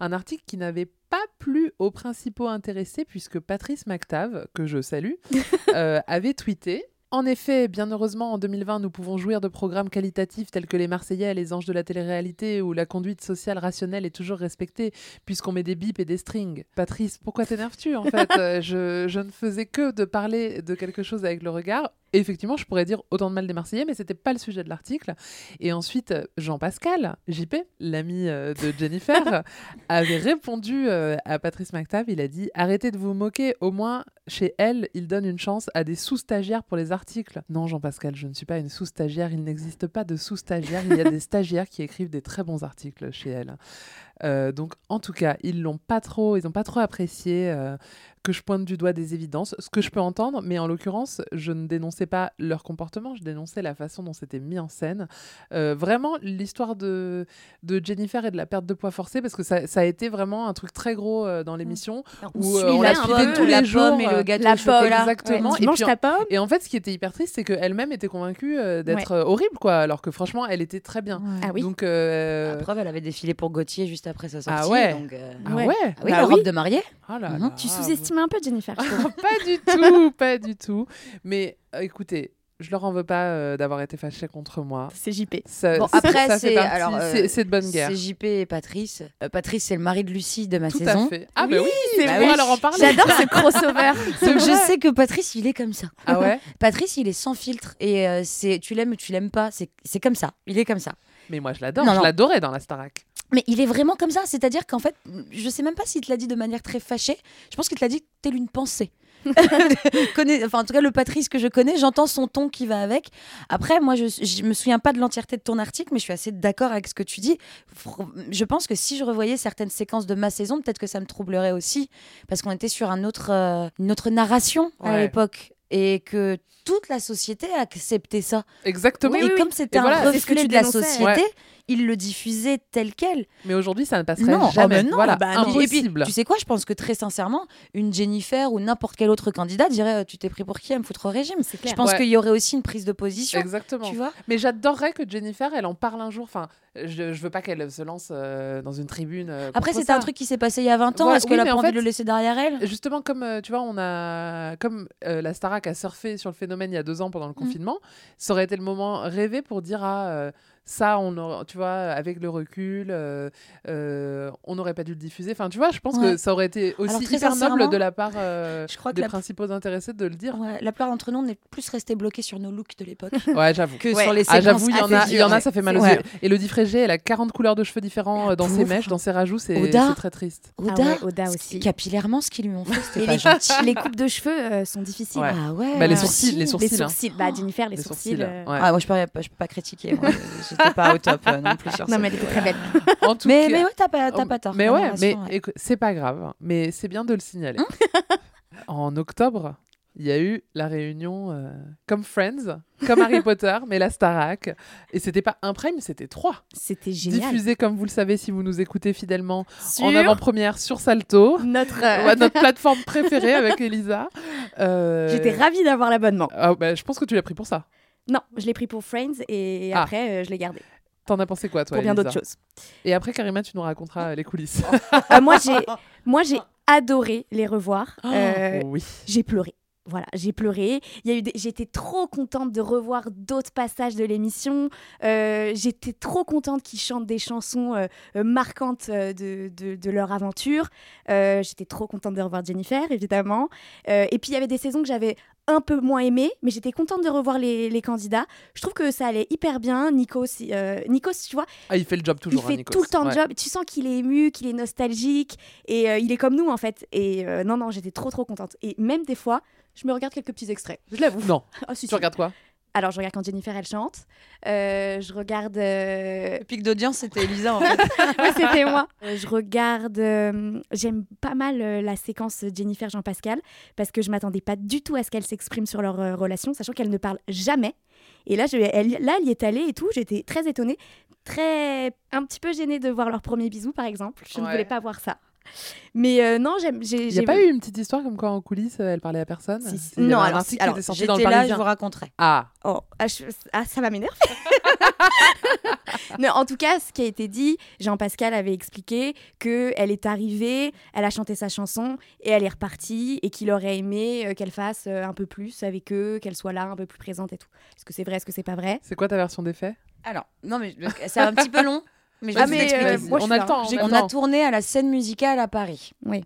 Un article qui n'avait pas plu aux principaux intéressés puisque Patrice McTav, que je salue, euh, avait tweeté En effet, bien heureusement, en 2020, nous pouvons jouir de programmes qualitatifs tels que Les Marseillais, Les Anges de la télé-réalité, où la conduite sociale rationnelle est toujours respectée, puisqu'on met des bips et des strings. Patrice, pourquoi t'énerves-tu en fait? Euh, je, je ne faisais que de parler de quelque chose avec le regard. Effectivement, je pourrais dire autant de mal des Marseillais, mais c'était pas le sujet de l'article. Et ensuite, Jean-Pascal, JP, l'ami euh, de Jennifer, avait répondu euh, à Patrice McTav. Il a dit Arrêtez de vous moquer, au moins chez elle, il donne une chance à des sous-stagiaires pour les articles. Non, Jean-Pascal, je ne suis pas une sous-stagiaire. Il n'existe pas de sous-stagiaires. Il y a des stagiaires qui écrivent des très bons articles chez elle. Euh, donc, en tout cas, ils l'ont pas trop, ils n'ont pas trop apprécié euh, que je pointe du doigt des évidences, ce que je peux entendre, mais en l'occurrence, je ne dénonçais pas leur comportement, je dénonçais la façon dont c'était mis en scène. Euh, vraiment, l'histoire de, de Jennifer et de la perte de poids forcée, parce que ça, ça a été vraiment un truc très gros euh, dans l'émission, On où suit euh, on la la suivait pomme, tous la les jours. pomme et le gâteau au chocolat. Exactement. Ouais, et, puis, ta en- pomme et en fait, ce qui était hyper triste, c'est qu'elle-même était convaincue euh, d'être Ouais. horrible, quoi, alors que franchement, elle était très bien. Ah oui. Donc, euh, La preuve, elle avait défilé pour Gauthier juste après sa sortie. Ah ouais. donc, euh, Ah ouais. Ah oui, Bah la oui. robe de mariée. Oh là Mhm. là. Tu sous-estimes un peu Jennifer, pas du tout, pas du tout. Mais euh, écoutez, je leur en veux pas euh, d'avoir été fâchés contre moi. C'est JP. Ça- Bon, après, c'est euh, de bonne guerre. C'est JP et Patrice. Euh, Patrice, c'est le mari de Lucie de ma Tout saison. à fait. Ah bah oui, c'est bah vrai. oui, alors en parler. J'adore ce crossover. Donc je sais que Patrice, il est comme ça. Ah ouais Patrice, il est sans filtre et euh, c'est tu l'aimes ou tu l'aimes pas, c'est c'est comme ça. Il est comme ça. Mais moi je l'adore, je l'adorais dans la Starac. Mais il est vraiment comme ça, c'est-à-dire qu'en fait, je sais même pas s'il te l'a dit de manière très fâchée. Je pense qu'il te l'a dit telle une pensée. Connais- enfin, en tout cas, le Patrice que je connais, j'entends son ton qui va avec. Après, moi, je, je me souviens pas de l'entièreté de ton article, mais je suis assez d'accord avec ce que tu dis. Je pense que si je revoyais certaines séquences de ma saison, peut-être que ça me troublerait aussi, parce qu'on était sur un autre, euh, une autre narration à Ouais. l'époque. Et que toute la société acceptait ça. Exactement. et comme c'était un voilà, ce que reflet tu de la société, Ouais. Il le diffusait tel quel. Mais aujourd'hui ça ne passerait Non, oh, jamais. mais non, voilà, bah non. Et puis, impossible. tu sais quoi, je pense que très sincèrement, une Jennifer ou n'importe quel autre candidat dirait euh, Tu t'es pris pour qui à me foutre au régime? C'est clair. Je pense Ouais. qu'il y aurait aussi une prise de position. Exactement. Tu vois? Mais j'adorerais que Jennifer, elle en parle un jour. Enfin, je, je veux pas qu'elle se lance euh, dans une tribune. euh, Après, c'était un truc qui s'est passé il y a 20 ans. Est-ce oui, qu'elle a pas en envie fait, de le laisser derrière elle? Justement, comme euh, tu vois, on a comme euh, la Starac a surfé sur le phénomène il y a deux ans pendant le Mm. confinement, ça aurait été le moment rêvé pour dire ah euh, ça, on aura- tu vois, avec le recul, euh, euh, on n'aurait pas dû le diffuser. Enfin, tu vois, je pense Ouais. que ça aurait été aussi Alors, très hyper noble de la part euh, je crois que des la- principaux intéressés de le dire. Ouais, La plupart d'entre nous, on est plus restés bloqués sur nos looks de l'époque. Ouais, j'avoue. Que Ouais. sur les Ah, séquences. j'avoue, il y en a, y en a, ça fait mal aux Ouais. yeux. Elodie Frégé, elle a 40 couleurs de cheveux différents euh, dans ses mèches, dans ses rajouts, c'est Oda. c'est très triste. Ah Oda, ouais, Oda ce aussi. qui- capillairement, ce qu'ils lui ont fait, Et c'était pas les, gentil. les coupes de cheveux euh, sont difficiles. Ouais. Ah ouais. Bah, les sourcils, les sourcils. Les hein. sourcils. Bah, Jennifer, les, sourcils. Ah, moi, je peux, pas- je peux pas critiquer. J'étais pas au top euh, non plus sur Non, mais elle était très belle. En tout Mais, cas- mais ouais, t'as pas, t'as Oh, pas tort. Mais ouais, mais ouais. écoute, c'est pas grave. Mais c'est bien de le signaler. Hein en octobre, il y a eu la réunion euh, comme Friends, comme Harry Potter, mais la Starac. Et c'était pas un prime, c'était trois. C'était génial. Diffusé, comme vous le savez, si vous nous écoutez fidèlement, Sur en avant-première sur Salto. notre. euh, Ouais, notre plateforme préférée avec Elisa. Euh, J'étais ravie d'avoir l'abonnement. ah, bah, je pense que tu l'as pris pour ça. Non, je l'ai pris pour Friends et Ah. après, euh, je l'ai gardé. T'en as pensé quoi, toi Pour bien d'autres choses. Et après, Karima, tu nous raconteras les coulisses. Euh, moi, j'ai, moi, j'ai adoré les revoir. Euh, oui. J'ai pleuré. Voilà, j'ai pleuré. Il y a eu des- J'étais trop contente de revoir d'autres passages de l'émission. Euh, J'étais trop contente qu'ils chantent des chansons euh, euh, marquantes euh, de, de- de leur aventure. Euh, J'étais trop contente de revoir Jennifer, évidemment. Euh, et puis, il y avait des saisons que j'avais un peu moins aimées, mais j'étais contente de revoir les, les candidats. Je trouve que ça allait hyper bien. Nikos, euh, Nikos tu vois, Ah, il fait le job toujours. il fait hein, Nikos. tout le temps Ouais. le job. Tu sens qu'il est ému, qu'il est nostalgique et euh, il est comme nous en fait. Et euh, non, non, j'étais trop trop contente. Et même des fois, je me regarde quelques petits extraits. Je l'avoue. Non. Si, Tu si. regardes quoi? Alors, je regarde quand Jennifer elle chante. Euh, je regarde. euh, Le pic d'audience, c'était Elisa en fait. c'était moi. Euh, je regarde. euh, J'aime pas mal la séquence Jennifer Jean-Pascal parce que je m'attendais pas du tout à ce qu'elle s'exprime sur leur relation, sachant qu'elle ne parle jamais. Et là, je, elle, là, elle y est allée et tout. J'étais très étonnée, très un petit peu gênée de voir leur premier bisou, par exemple. Je ne voulais pas voir ça. Mais euh, non, j'aime. j'ai- Il n'y a j'ai- pas eu une petite histoire comme quoi en coulisses elle parlait à personne Si, si. Non, alors, si- alors, était sorti dans le J'étais là, je vous raconterai. Ah, Oh, ah, je- ah, ça va m'énerver. en tout cas, ce qui a été dit, Jean-Pascal avait expliqué que elle est arrivée, elle a chanté sa chanson et elle est repartie et qu'il aurait aimé euh, qu'elle fasse euh, un peu plus avec eux, qu'elle soit là un peu plus présente et tout. Est-ce que c'est vrai, est-ce que c'est pas vrai? C'est quoi ta version des faits? Alors, non, mais c'est un petit peu long. Mais je vais Ah, mais, euh, moi, On a le temps, on tourné à la scène musicale à Paris. Oui.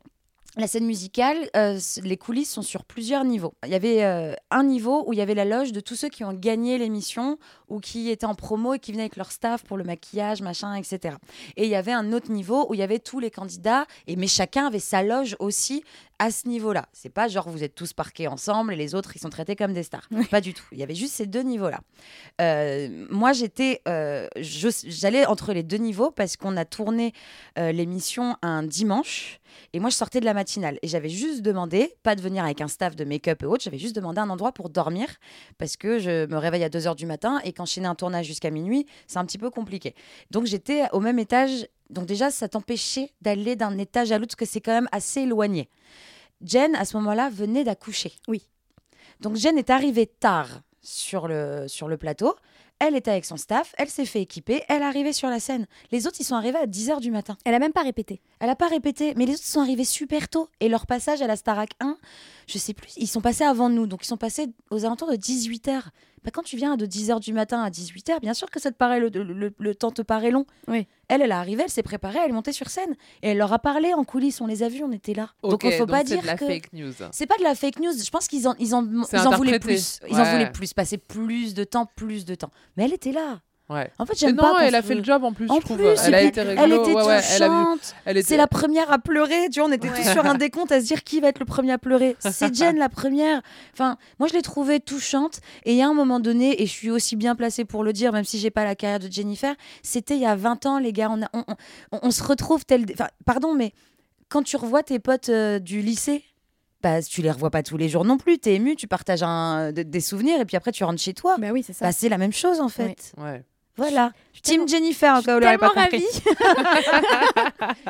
La scène musicale, euh, les coulisses sont sur plusieurs niveaux. Il y avait euh, un niveau où il y avait la loge de tous ceux qui ont gagné l'émission ou qui étaient en promo et qui venaient avec leur staff pour le maquillage, machin, etc. Et il y avait un autre niveau où il y avait tous les candidats, et mais chacun avait sa loge aussi à ce niveau-là. C'est pas genre vous êtes tous parqués ensemble et les autres ils sont traités comme des stars. Pas du tout. Il y avait juste ces deux niveaux-là. Euh, moi j'étais, euh, j'allais entre les deux niveaux parce qu'on a tourné euh, l'émission un dimanche. Et moi, je sortais de la matinale et j'avais juste demandé, pas de venir avec un staff de make-up et autres, j'avais juste demandé un endroit pour dormir parce que je me réveille à 2h du matin et qu'enchaîner un tournage jusqu'à minuit, c'est un petit peu compliqué. Donc j'étais au même étage. Donc déjà, ça t'empêchait d'aller d'un étage à l'autre parce que c'est quand même assez éloigné. Jen, à ce moment-là, venait d'accoucher. Oui. Donc Jen est arrivée tard sur le, sur le plateau. Elle était avec son staff, elle s'est fait équiper, elle est arrivée sur la scène. Les autres, ils sont arrivés à 10h du matin. Elle a même pas répété. Elle n'a pas répété, mais les autres sont arrivés super tôt. Et leur passage à la Starac 1, je sais plus, ils sont passés avant nous. Donc ils sont passés aux alentours de 18h. Bah, quand tu viens de 10h du matin à 18h, bien sûr que ça te paraît, le, le- temps te paraît long. Oui. Elle, elle est arrivée, elle s'est préparée, elle est montée sur scène. Et elle leur a parlé en coulisses, on les a vus, on était là. donc il faut pas dire de la que... fake news. C'est pas de la fake news. Je pense qu'ils en, ils en, ils en voulaient plus. Ils en voulaient plus, passer plus de temps, plus de temps. Mais elle était là. Ouais. En fait, j'aime non, pas. qu'on elle a fait le job en plus, En je trouve. plus, elle a été rigolo. Elle était ouais, ouais, elle a vu- touchante. elle était- C'est la première à pleurer. Tu vois, on était tous sur un décompte à se dire qui va être le premier à pleurer. C'est Jen la première. Enfin, moi, je l'ai trouvée touchante. Et il y a un moment donné, et je suis aussi bien placée pour le dire, même si j'ai pas la carrière de Jennifer, c'était il y a 20 ans, les gars. On, a- on, on- on se retrouve tel. Enfin, pardon, mais quand tu revois tes potes euh, du lycée. Bah, tu les revois pas tous les jours non plus, t'es ému, tu partages un, des souvenirs et puis après tu rentres chez toi. Bah oui, c'est ça. Bah, c'est la même chose en fait. Ouais. Voilà. Team Jennifer, au cas où pas compris.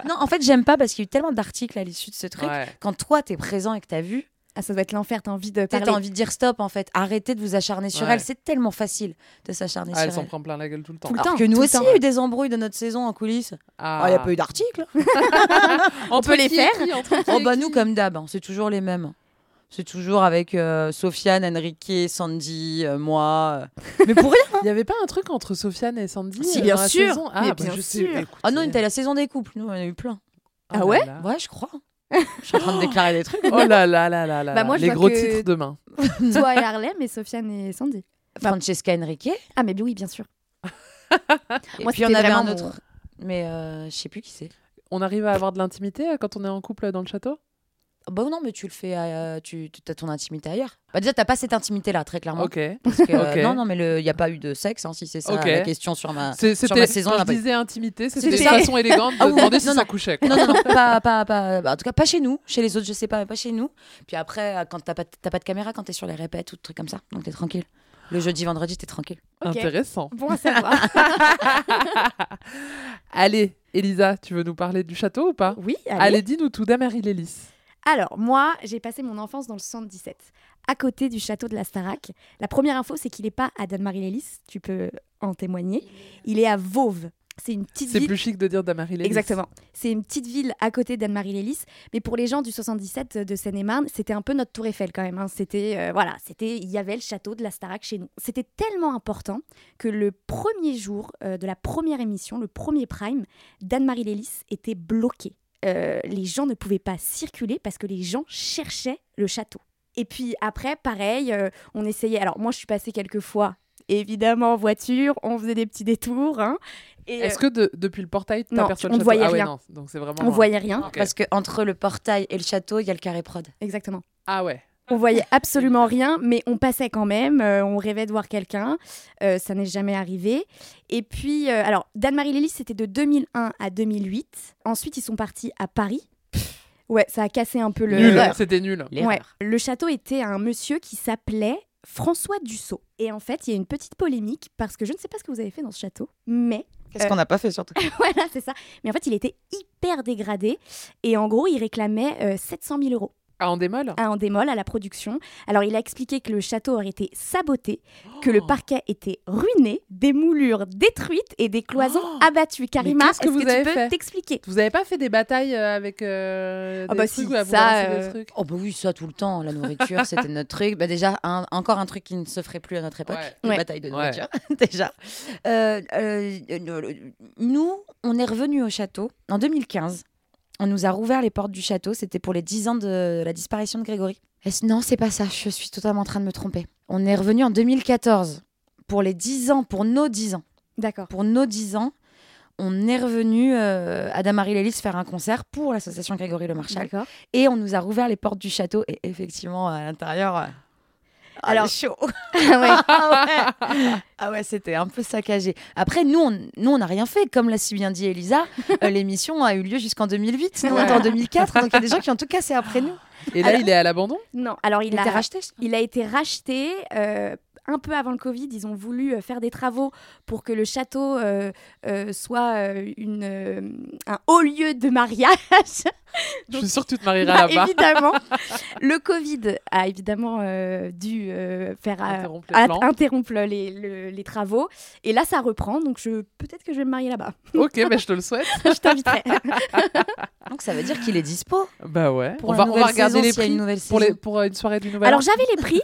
non, en fait, j'aime pas parce qu'il y a eu tellement d'articles à l'issue de ce truc. Ouais. Quand toi, t'es présent et que t'as vu, Ah, ça doit être l'enfer, t'as envie de t'as envie de dire stop, en fait. Arrêtez de vous acharner sur Ouais. elle. C'est tellement facile de s'acharner Ah, elle sur s'en elle. prend plein la gueule tout le temps. Tout le Alors temps, que nous aussi, il y a eu des embrouilles de notre saison en coulisses. Ah. Ah, Il y a pas eu d'articles. On peut les faire. oh, bah, nous, comme d'hab, hein, c'est toujours les mêmes. C'est toujours avec euh, Sofiane, Enrique, Sandy, euh, moi. euh. Mais pour rien. Il n'y avait pas un truc entre Sofiane et Sandy Si, euh, bien dans la sûr. saison? Ah, Mais bah, bien je sais. sûr. écoutez. Ah non, c'était la saison des couples. Nous, on en a eu plein. Ah ouais là là. Ouais, je crois. Je suis en train de déclarer des trucs. Oh là là là là là. Bah, moi, je Les vois gros que- titres demain. Toi et Harlem et Sofiane et Sandy. Francesca Enrique. Ah, mais oui, bien sûr. Et Moi, puis on c'était avait vraiment un mon- autre. Mais euh, je sais plus qui c'est. On arrive à avoir de l'intimité euh, quand on est en couple dans le château? Ah Bah non, mais tu le fais, euh, tu as ton intimité ailleurs. Bah déjà, t'as pas cette intimité-là, très clairement. Ok. Parce que, euh, non, non, mais il n'y a pas eu de sexe, hein, si c'est ça Ok. la question sur ma, C'est- sur C'était ma saison. quand je disais intimité, c'était C'était- une façon élégante de Ah oui, demander si non, ça couchait. quoi. Non, non, non, pas, pas, pas, bah, en tout cas, pas chez nous. Chez les autres, je sais pas, mais pas chez nous. Puis après, euh, quand t'as pas, t'as pas de caméra, quand t'es sur les répètes ou des trucs comme ça, donc t'es tranquille. Le jeudi, vendredi, t'es tranquille. Intéressant. Bon à savoir. Allez, Elisa, tu veux nous parler du château ou pas? Oui, allez. Allez, dis-nous tout d'Amarie-Lélis. Alors, moi, j'ai passé mon enfance dans le 77, à côté du château de la Starac. La première info, c'est qu'il n'est pas à Danemarie-Lélis, tu peux en témoigner. Il est à Vauve. C'est une petite C'est ville. plus chic de dire d'Amarie-Lélis. Exactement. C'est une petite ville à côté d'Anne-Marie-Lélis. Mais pour les gens du 77 de Seine-et-Marne, c'était un peu notre tour Eiffel quand même. hein. C'était, euh, voilà, c'était, il y avait le château de la Starac chez nous. C'était tellement important que le premier jour euh, de la première émission, le premier prime, d'Anne-Marie-Lélis était bloqué. Euh, les gens ne pouvaient pas circuler parce que les gens cherchaient le château. Et puis après, pareil, euh, on essayait. Alors moi, je suis passée quelques fois, évidemment en voiture. On faisait des petits détours. hein. Et, Est-ce euh, que de- depuis le portail, non, t'aperçois on le ne château voyait ah ouais, rien. non, donc c'est vraiment. on voyait rien. Parce que entre le portail et le château, il y a le carré prod. Exactement. Ah ouais. On voyait absolument rien, mais on passait quand même. euh, on rêvait de voir quelqu'un. Euh, ça n'est jamais arrivé. Et puis, euh, alors, Dan-Marie Lélis, c'était de 2001 à 2008. Ensuite, ils sont partis à Paris. Ouais, ça a cassé un peu le. Nul, c'était nul. Ouais. Le château était un monsieur qui s'appelait François Dussault. Et en fait, il y a une petite polémique parce que je ne sais pas ce que vous avez fait dans ce château, mais Qu'est-ce qu'on n'a pas fait surtout? Voilà, c'est ça. Mais en fait, il était hyper dégradé et en gros, il réclamait euh, 700 000 euros. Ah, en démol Ah, en démol à la production. Alors, il a expliqué que le château aurait été saboté, que le parquet était ruiné, des moulures détruites et des cloisons abattues. Karima, que est-ce vous que, avez tu peux fait t'expliquer? Vous avez pas fait des batailles euh, avec euh, Ah des bah trucs si, à vous ça, euh, des trucs? Oh bah oui, ça tout le temps, la nourriture, c'était notre truc. Bah déjà, un- encore un truc qui ne se ferait plus à notre époque, Ouais. les Ouais. batailles de Ouais. nourriture, déjà. Euh, euh, nous, on est revenus au château en 2015. On nous a rouvert les portes du château, c'était pour les 10 ans de la disparition de Grégory. Et c- non, c'est pas ça, je suis totalement en train de me tromper. On est revenu en 2014 pour les 10 ans, pour nos 10 ans. D'accord. Pour nos 10 ans, on est revenu euh, à Damary Lélis faire un concert pour l'association Grégory Le Marchal. D'accord. Et on nous a rouvert les portes du château. Et effectivement, à l'intérieur. Ah, Alors- chaud. Ah ah ouais, Ah ouais, c'était un peu saccagé. Après, nous, on nous, on n'a rien fait. Comme l'a si bien dit Elisa, euh, l'émission a eu lieu jusqu'en 2008, nous, on est en 2004. Donc il y a des gens qui ont tout cassé après nous. Et là, il est à l'abandon? Non, alors il, Il a était racheté, Il a été racheté euh, un peu avant le Covid. Ils ont voulu euh, faire des travaux pour que le château euh, euh, soit une, un haut lieu de mariage. Je suis sûre que tu te marieras Bah, là-bas. évidemment. le Covid a évidemment euh, dû euh, faire euh, Interrompre les at- plans. interrompre les, le- les travaux. Et là, ça reprend. Donc je peut-être que je vais me marier là-bas. Ok, bah, je te le souhaite. je t'inviterai. Donc ça veut dire qu'il est dispo. Bah ouais. Pour on va, on nouvelle va regarder saison, les prix une pour, les, saison. pour une soirée du nouvel Alors An. j'avais les prix.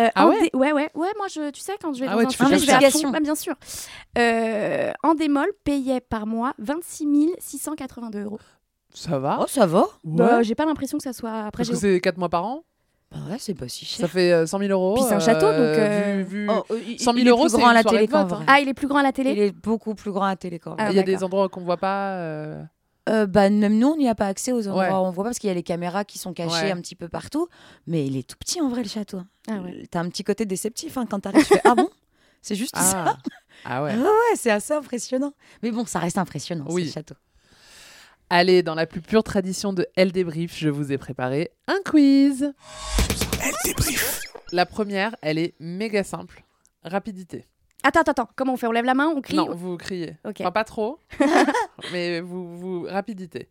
Euh, Ah ouais dé- ouais, ouais, ouais, moi je, tu sais, quand je vais Ah dans ouais, un tu fais film, je vais à fond. Bah, bien sûr. Euh, en démol, payait par mois 26 682 euros. Ça va Oh, ça va. Bah, Ouais. j'ai pas l'impression que ça soit. Après, Parce que c'est 4 mois par an Bah ouais, c'est pas si cher. Ça fait euh, 100 000 euros. Puis c'est un château, donc, euh, Vu, vu Oh, euh, il- 100 000 il est euros, plus c'est grand à la télé vote, hein. Ah, il est plus grand à la télé Il est beaucoup plus grand à la télé quand même. Ah, Il y a des endroits qu'on voit pas. euh, Euh, bah, même nous, on n'y a pas accès aux endroits. Ouais. On voit pas parce qu'il y a les caméras qui sont cachées Ouais. un petit peu partout. Mais il est tout petit en vrai, le château. Ah ouais. T'as un petit côté déceptif hein, quand t'arrives. Tu fais Ah bon? C'est juste Ah. ça? Ah ouais. Ah ouais, c'est assez impressionnant. Mais bon, ça reste impressionnant, Oui. ce château. Allez, dans la plus pure tradition de Elle débrief, je vous ai préparé un quiz. Elle débrief. La première, elle est méga simple. Rapidité. Attends, attends, attends. Comment on fait? On lève la main On crie Non, vous criez. Ok. Enfin, pas trop. mais vous, vous rapidité.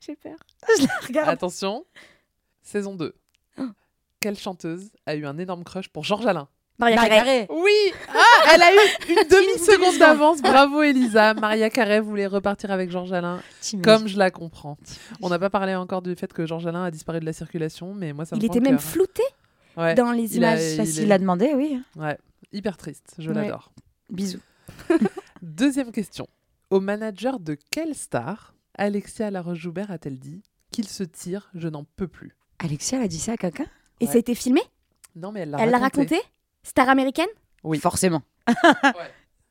J'ai peur. Je la regarde. Attention. Saison 2. Quelle chanteuse a eu un énorme crush pour Georges Alain? Maria Maria Carré. Oui Ah, elle a eu une demi-seconde d'avance. Bravo Elisa. Maria Carré voulait repartir avec Georges Alain. Comme je la comprends. On n'a pas parlé encore du fait que Georges Alain a disparu de la circulation, mais moi ça me Il était même cœur. flouté Ouais. dans les Il a- images. il Bah, est- S'il a demandé, oui. Ouais, hyper triste, je Ouais. l'adore. Bisous. Deuxième question. Au manager de quelle star Alexia Laroche-Joubert a-t-elle dit qu'il se tire, je n'en peux plus? Alexia, elle a dit ça à quelqu'un? Et Ouais. ça a été filmé? Non, mais elle l'a Elle l'a raconté. raconté? Star américaine? Oui. Forcément.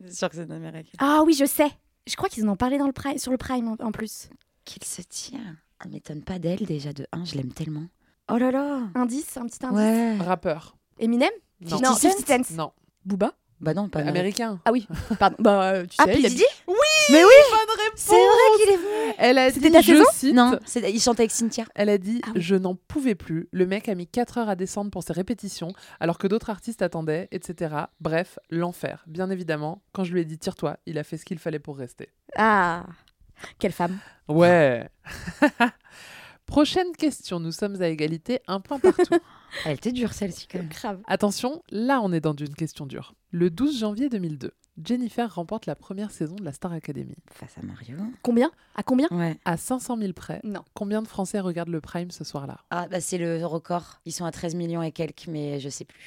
C'est sûr que c'est une américaine. Ah oui, je sais. Je crois qu'ils en ont parlé dans le prime, sur le Prime en, en plus. Qu'il se tient. Elle m'étonne pas d'elle, déjà, de 1, je l'aime tellement. Oh là là Indice, un petit indice. Ouais. Rappeur. Eminem? Non. Non, 50 50 Cent. Non. Booba Bah non, pas américain. Ah oui, pardon. Bah, euh, tu Ah, sais, P. il a- Diddy Oui Mais oui Bonne réponse C'est vrai qu'il est venu Elle a C'était dit, ta je saison cite, Non, c'est- il chantait avec Cynthia. Elle a dit Ah oui. Je n'en pouvais plus. Le mec a mis 4 heures à descendre pour ses répétitions, alors que d'autres artistes attendaient, etc. Bref, l'enfer. Bien évidemment, quand je lui ai dit Tire-toi, il a fait ce qu'il fallait pour rester. Ah, quelle femme. Ouais Prochaine question. Nous sommes à égalité, un point partout. Elle était dure, celle-ci, quand même. Grave. Attention, là, on est dans une question dure. Le 12 janvier 2002, Jennifer remporte la première saison de la Star Academy. Face à Mario. Combien? À combien? Ouais. À 500 000 près, Non. combien de Français regardent le Prime ce soir-là? Ah, bah c'est le record. Ils sont à 13 millions et quelques, mais je sais plus.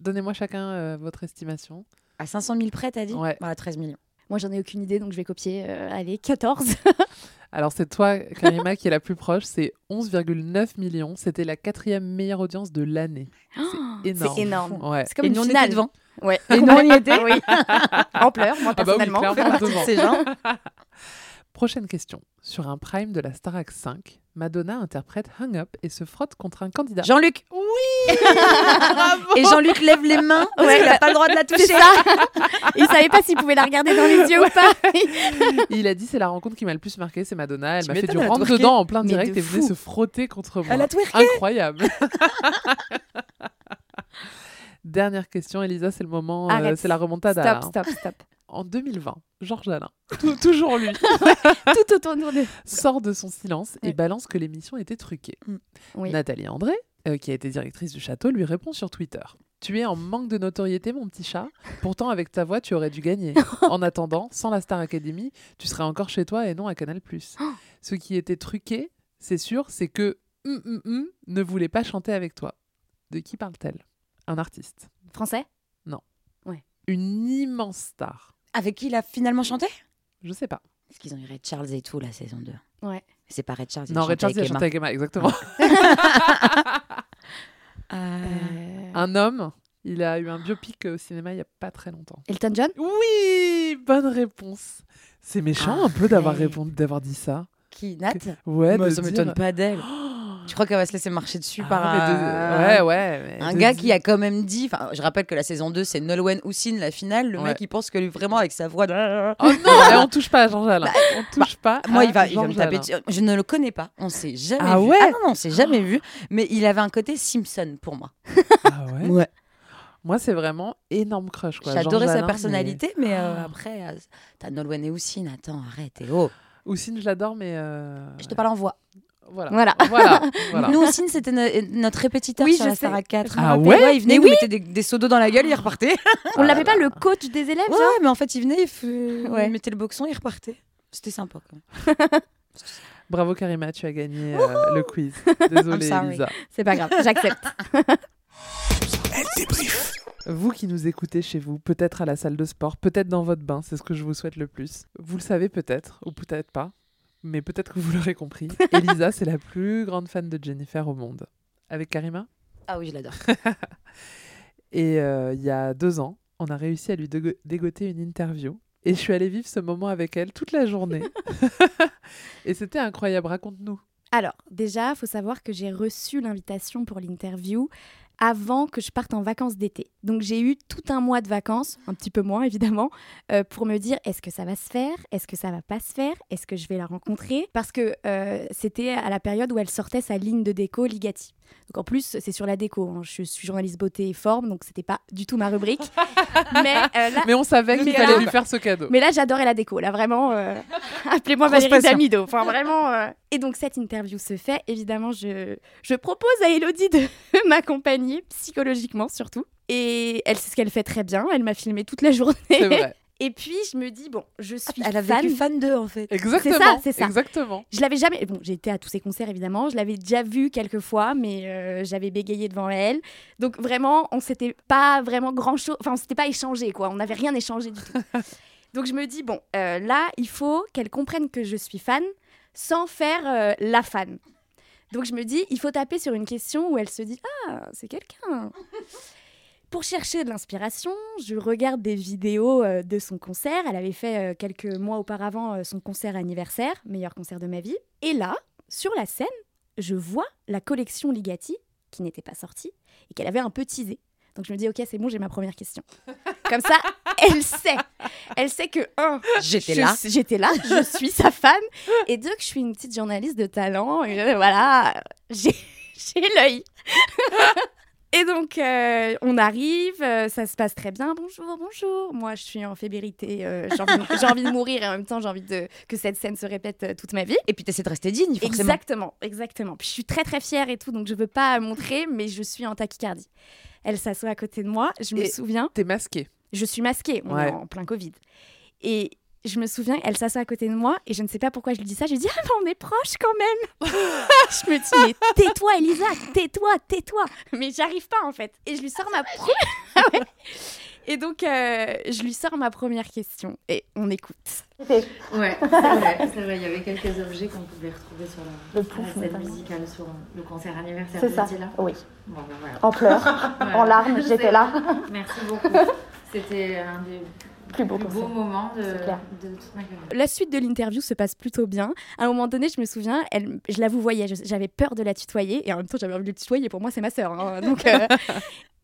Donnez-moi chacun euh, votre estimation. À 500 000 près, t'as dit? Ouais. Bah, à 13 millions. Moi, j'en ai aucune idée, donc je vais copier. euh, allez, 14. Alors, c'est toi, Karima, qui est la plus proche. C'est 11,9 millions. C'était la quatrième meilleure audience de l'année. C'est énorme. C'est énorme. Ouais. C'est comme Et une nous, on finale. était devant. Ouais. Et nous, on y était. Oui. en pleurs, moi, Ah bah oui, personnellement. Ces gens. Prochaine question. Sur un prime de la Starac 5, Madonna interprète Hung Up et se frotte contre un candidat. Jean-Luc Oui Et Jean-Luc lève les mains parce Ouais. qu'il n'a pas le droit de la toucher. Ça. Il savait pas s'il pouvait la regarder dans les yeux ou pas. Il a dit c'est la rencontre qui m'a le plus marqué, c'est Madonna. Elle m'a fait du rentre dedans en plein direct de et venait se frotter contre moi. Elle a twerké. Incroyable. Dernière question, Elisa, c'est le moment, euh, c'est la remontada. Stop, hein. stop, stop. En 2020, Georges Alain, tou- toujours lui, Tout autour de sort de son silence et balance que l'émission était truquée. Oui. Nathalie André, euh, qui a été directrice du château, lui répond sur Twitter. Tu es en manque de notoriété, mon petit chat. Pourtant, avec ta voix, tu aurais dû gagner. En attendant, sans la Star Academy, tu serais encore chez toi et non à Canal+. Ce qui était truqué, c'est sûr, c'est que hum, hum, hum ne voulait pas chanter avec toi. De qui parle-t-elle? Un artiste. Français? Non. Ouais. Une immense star. Avec qui il a finalement chanté? Je sais pas. Parce qu'ils ont eu Red Charles et tout, la saison 2. Ouais. C'est pas Red Charles. il Non, Red Charles, il a chanté avec. Emma, exactement. Euh, Un homme, il a eu un biopic au cinéma il y a pas très longtemps. Elton John? Oui, bonne réponse. C'est méchant un peu d'avoir répondu, d'avoir dit ça. Qui Nat? Ouais, Moi, de ça dire- m'étonne pas d'elle. Tu crois qu'elle va se laisser marcher dessus Ah par un... ouais, ouais, un gars qui a quand même dit. Enfin, je rappelle que la saison 2, c'est Nolwenn Houssine, la finale. Le Ouais. mec, il pense que lui, vraiment, avec sa voix. De... Oh non, on touche pas à Jean Alain. on touche pas. Bah, Moi, il va, il va me taper dessus. Je ne le connais pas. On s'est jamais Ah vu. ouais Ah non, non, on s'est jamais vu. Mais il avait un côté Simpson pour moi. Ah ouais. Ouais. Moi, c'est vraiment énorme crush. J'adorais sa personnalité, mais, euh, Oh. après, euh, t'as Nolwenn et Houssine. Attends, arrête. et oh. Houssine, je l'adore, mais. euh, Je te parle en voix. Voilà. Voilà. Voilà. voilà. Nous, Houssine, c'était no- notre répétiteur Oui, sur la. Star 4. Je me Ah rappelle. ouais il venait, Mais il nous oui. mettait des, des seaux d'eau dans la gueule, il repartait. On l'appelait pas le coach des élèves Ouais, genre mais en fait, il venait, il, Ouais. il mettait le boxon, il repartait. C'était sympa quand même. Bravo, Karima, tu as gagné euh, le quiz. Désolée. Elisa. C'est pas grave, j'accepte. Elle débrief. Vous qui nous écoutez chez vous, peut-être à la salle de sport, peut-être dans votre bain, c'est ce que je vous souhaite le plus. Vous le savez peut-être, ou peut-être pas, mais peut-être que vous l'aurez compris. Elisa, c'est la plus grande fan de Jennifer au monde. Avec Karima? Ah oui, je l'adore. Et euh, il y a deux ans, on a réussi à lui dégo- dégoter une interview. Et je suis allée vivre ce moment avec elle toute la journée. et c'était incroyable, raconte-nous. Alors, déjà, faut savoir que j'ai reçu l'invitation pour l'interview avant que je parte en vacances d'été. Donc j'ai eu tout un mois de vacances, un petit peu moins évidemment, euh, pour me dire est-ce que ça va se faire, est-ce que ça va pas se faire, est-ce que je vais la rencontrer, parce que euh, c'était à la période où elle sortait sa ligne de déco Ligati. Donc en plus c'est sur la déco. hein. Je suis journaliste beauté et forme, donc c'était pas du tout ma rubrique. mais euh, là, Mais on savait qu'il Mais fallait là- lui faire ce cadeau. mais là, j'adorais la déco. Là, vraiment, euh, appelez-moi Valérie. Damido. Enfin, vraiment. euh. Et donc, cette interview se fait. Évidemment, je, je propose à Elodie de m'accompagner, psychologiquement surtout. Et elle sait ce qu'elle fait très bien. Elle m'a filmé toute la journée. C'est vrai. Et puis, je me dis, bon, je suis Elle a fan. fan d'eux en fait. Exactement. C'est ça, c'est ça. Exactement. Je l'avais jamais. Bon, j'ai été à tous ses concerts évidemment. Je l'avais déjà vu quelques fois, mais euh, j'avais bégayé devant elle. Donc vraiment, on s'était pas vraiment grand chose. Enfin, on s'était pas échangé quoi. On n'avait rien échangé du tout. Donc je me dis bon, euh, là, il faut qu'elle comprenne que je suis fan sans faire euh, la fan. Donc je me dis, il faut taper sur une question où elle se dit ah, c'est quelqu'un. Pour chercher de l'inspiration, je regarde des vidéos euh, de son concert. Elle avait fait euh, quelques mois auparavant euh, son concert anniversaire, meilleur concert de ma vie. Et là, sur la scène, je vois la collection Ligati, qui n'était pas sortie, et qu'elle avait un peu teasé. Donc je me dis, ok, c'est bon, j'ai ma première question. Comme ça, elle sait. Elle sait que, un, J'étais là. J'étais là, je suis sa fan. Et deux, que je suis une petite journaliste de talent. Et euh, voilà, j'ai l'œil. Et donc, euh, on arrive, euh, ça se passe très bien. Bonjour, bonjour. Moi, je suis en fébrilité. euh, j'ai envie, de- j'ai envie de mourir et en même temps, j'ai envie de, que cette scène se répète toute ma vie. Et puis t'essaies de rester digne, forcément. Exactement, exactement. Puis je suis très, très fière et tout, donc je veux pas montrer, mais je suis en tachycardie. Elle s'assoit à côté de moi. Je me souviens. T'es masqué. Je suis masquée, on Ouais. est en plein Covid. Et je me souviens, elle s'assoit à côté de moi et je ne sais pas pourquoi je lui dis ça. Je lui dis, ah, mais on est proches quand même. je me dis, mais tais-toi, Elisa, tais-toi, tais-toi. Mais j'arrive pas en fait. Et je lui sors ma première. Et donc, euh, je lui sors ma première question et on écoute. Ouais, c'est vrai, c'est vrai. Il y avait quelques objets qu'on pouvait retrouver sur la, Le pouf, la scène notamment. musicale sur le concert anniversaire. C'est ça, là oui. Bon, ben voilà. En pleurs, en larmes, j'étais là. Merci beaucoup. C'était un des Plus beaux concerts. moments de, de toute ma carrière. La suite de l'interview se passe plutôt bien. À un moment donné, je me souviens, elle, je la vous voyais, j'avais peur de la tutoyer et en même temps, j'avais envie de la tutoyer. Pour moi, c'est ma sœur. hein. Donc, euh,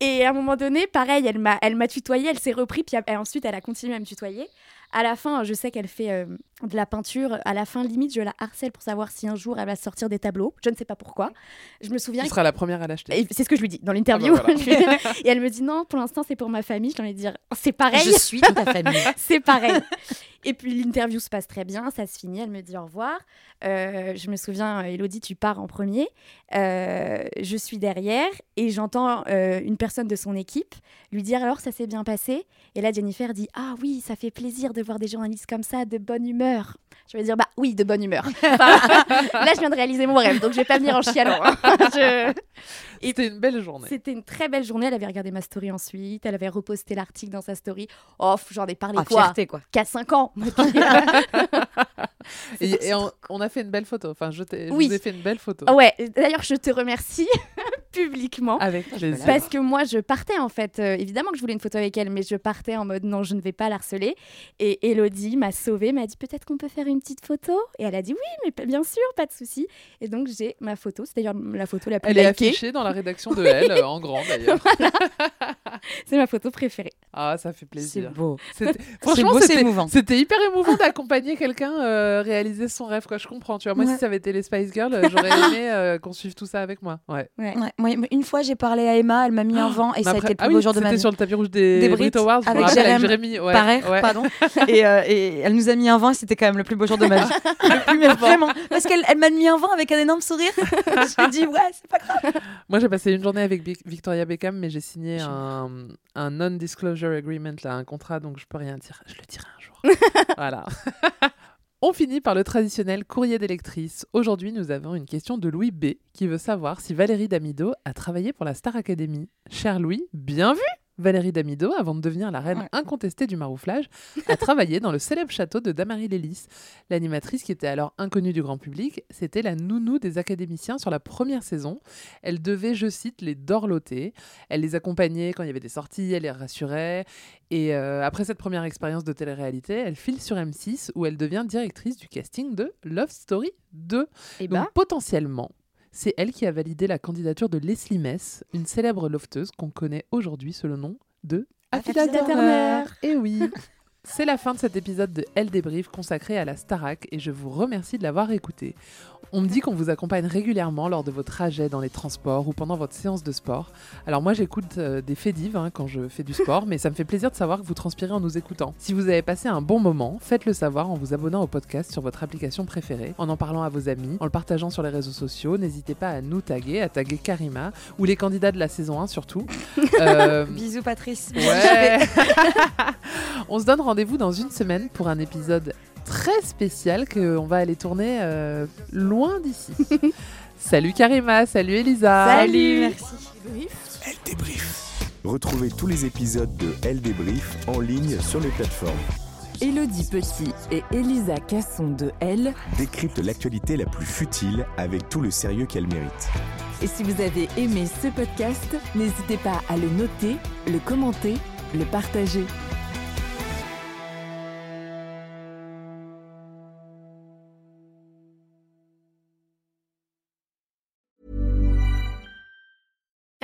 Et à un moment donné, pareil, elle m'a, elle m'a tutoyé, elle s'est repris, puis a- ensuite elle a continué à me tutoyer. À la fin, je sais qu'elle fait euh, de la peinture. À la fin, limite, je la harcèle pour savoir si un jour elle va sortir des tableaux. Je ne sais pas pourquoi. Je me souviens. Tu seras la première à l'acheter. Et c'est ce que je lui dis dans l'interview. Ah bah voilà. et elle me dit non, pour l'instant, c'est pour ma famille. Je lui ai dit c'est pareil. Je suis ta famille. c'est pareil. Et puis l'interview se passe très bien, ça se finit, elle me dit au revoir. Euh, je me souviens, Elodie, tu pars en premier. Euh, je suis derrière et j'entends euh, une personne de son équipe lui dire alors ça s'est bien passé? Et là, Jennifer dit ah oui, ça fait plaisir de voir des journalistes comme ça, de bonne humeur. Je vais dire bah oui, de bonne humeur. Enfin, là, je viens de réaliser mon rêve, donc je vais pas venir en chialant. hein. Je- C'était une belle journée. C'était une très belle journée. Elle avait regardé ma story ensuite. Elle avait reposté l'article dans sa story. Oh, j'en ai parlé Ah, quoi fierté, quoi. Qu'à 5 ans. Et, et on, on a fait une belle photo. Enfin, je, t'ai- je Oui. vous ai fait une belle photo. Ah ouais, d'ailleurs, je te remercie publiquement. Avec plaisir. Parce que moi, je partais en fait. euh, évidemment que je voulais une photo avec elle, mais je partais en mode non, je ne vais pas la harceler. Et Elodie m'a sauvée, m'a dit peut-être qu'on peut faire une petite photo. Et elle a dit oui, mais bien sûr, pas de souci. Et donc, j'ai ma photo. C'est d'ailleurs la photo la plus Elle est likée. affichée dans la rédaction de Elle, euh, en grand d'ailleurs. C'est ma photo préférée. Ah, ça fait plaisir. C'est beau. Franchement, beau, c'est c'était émouvant. C'était hyper émouvant d'accompagner quelqu'un euh, réaliser son rêve. Quoi. Je comprends. Tu vois, moi, Ouais. si ça avait été les Spice Girls, j'aurais aimé euh, qu'on suive tout ça avec moi. Ouais. Ouais, une fois, j'ai parlé à Emma, elle m'a mis un vent et ça a été le plus ah beau oui, jour de ma c'était vie. sur le tapis rouge des, Des Brit Awards, avec rappelle, Jérémy. Ouais, Parer, ouais. pardon. et, euh, et elle nous a mis un vent et c'était quand même le plus beau jour de ma vie. Le plus- mais vraiment, parce qu'elle elle m'a mis un vent avec un énorme sourire. je me dis ouais, c'est pas grave. Moi, j'ai passé une journée avec Vic- Victoria Beckham, mais j'ai signé un, un non-disclosure agreement, là, un contrat, donc je peux rien dire. Je le dirai un jour. voilà. On finit par le traditionnel courrier d'électrice. Aujourd'hui, nous avons une question de Louis B qui veut savoir si Valérie Damido a travaillé pour la Star Academy. Cher Louis, bien vu Valérie Damido, avant de devenir la reine incontestée du marouflage, a travaillé dans le célèbre château de Damary Lélis. L'animatrice, qui était alors inconnue du grand public, c'était la nounou des académiciens sur la première saison. Elle devait, je cite, les dorloter. Elle les accompagnait quand il y avait des sorties, elle les rassurait. Et euh, après cette première expérience de télé-réalité, elle file sur M6 où elle devient directrice du casting de Love Story 2. Eh Donc ben. potentiellement, c'est elle qui a validé la candidature de Leslie Mess, une célèbre lofteuse qu'on connaît aujourd'hui sous le nom de Affida. Turner. Eh oui C'est la fin de cet épisode de Elle débrief consacré à la Starac et je vous remercie de l'avoir écouté. On me dit qu'on vous accompagne régulièrement lors de vos trajets dans les transports ou pendant votre séance de sport. Alors moi j'écoute euh, des faits divs hein, quand je fais du sport, mais ça me fait plaisir de savoir que vous transpirez en nous écoutant. Si vous avez passé un bon moment, faites-le savoir en vous abonnant au podcast sur votre application préférée, en en parlant à vos amis, en le partageant sur les réseaux sociaux. N'hésitez pas à nous taguer, à taguer Karima ou les candidats de la saison 1 surtout. Euh, Bisous Patrice. Ouais. On se donne rendez-vous dans une semaine pour un épisode très spécial qu'on va aller tourner euh, loin d'ici. salut Karima, salut Elisa. Salut, merci. Elle débrief. Retrouvez tous les épisodes de Elle débrief en ligne sur les plateformes. Élodie Petit et Elisa Casson de Elle. Décrypte l'actualité la plus futile avec tout le sérieux qu'elle mérite. Et si vous avez aimé ce podcast, n'hésitez pas à le noter, le commenter, le partager.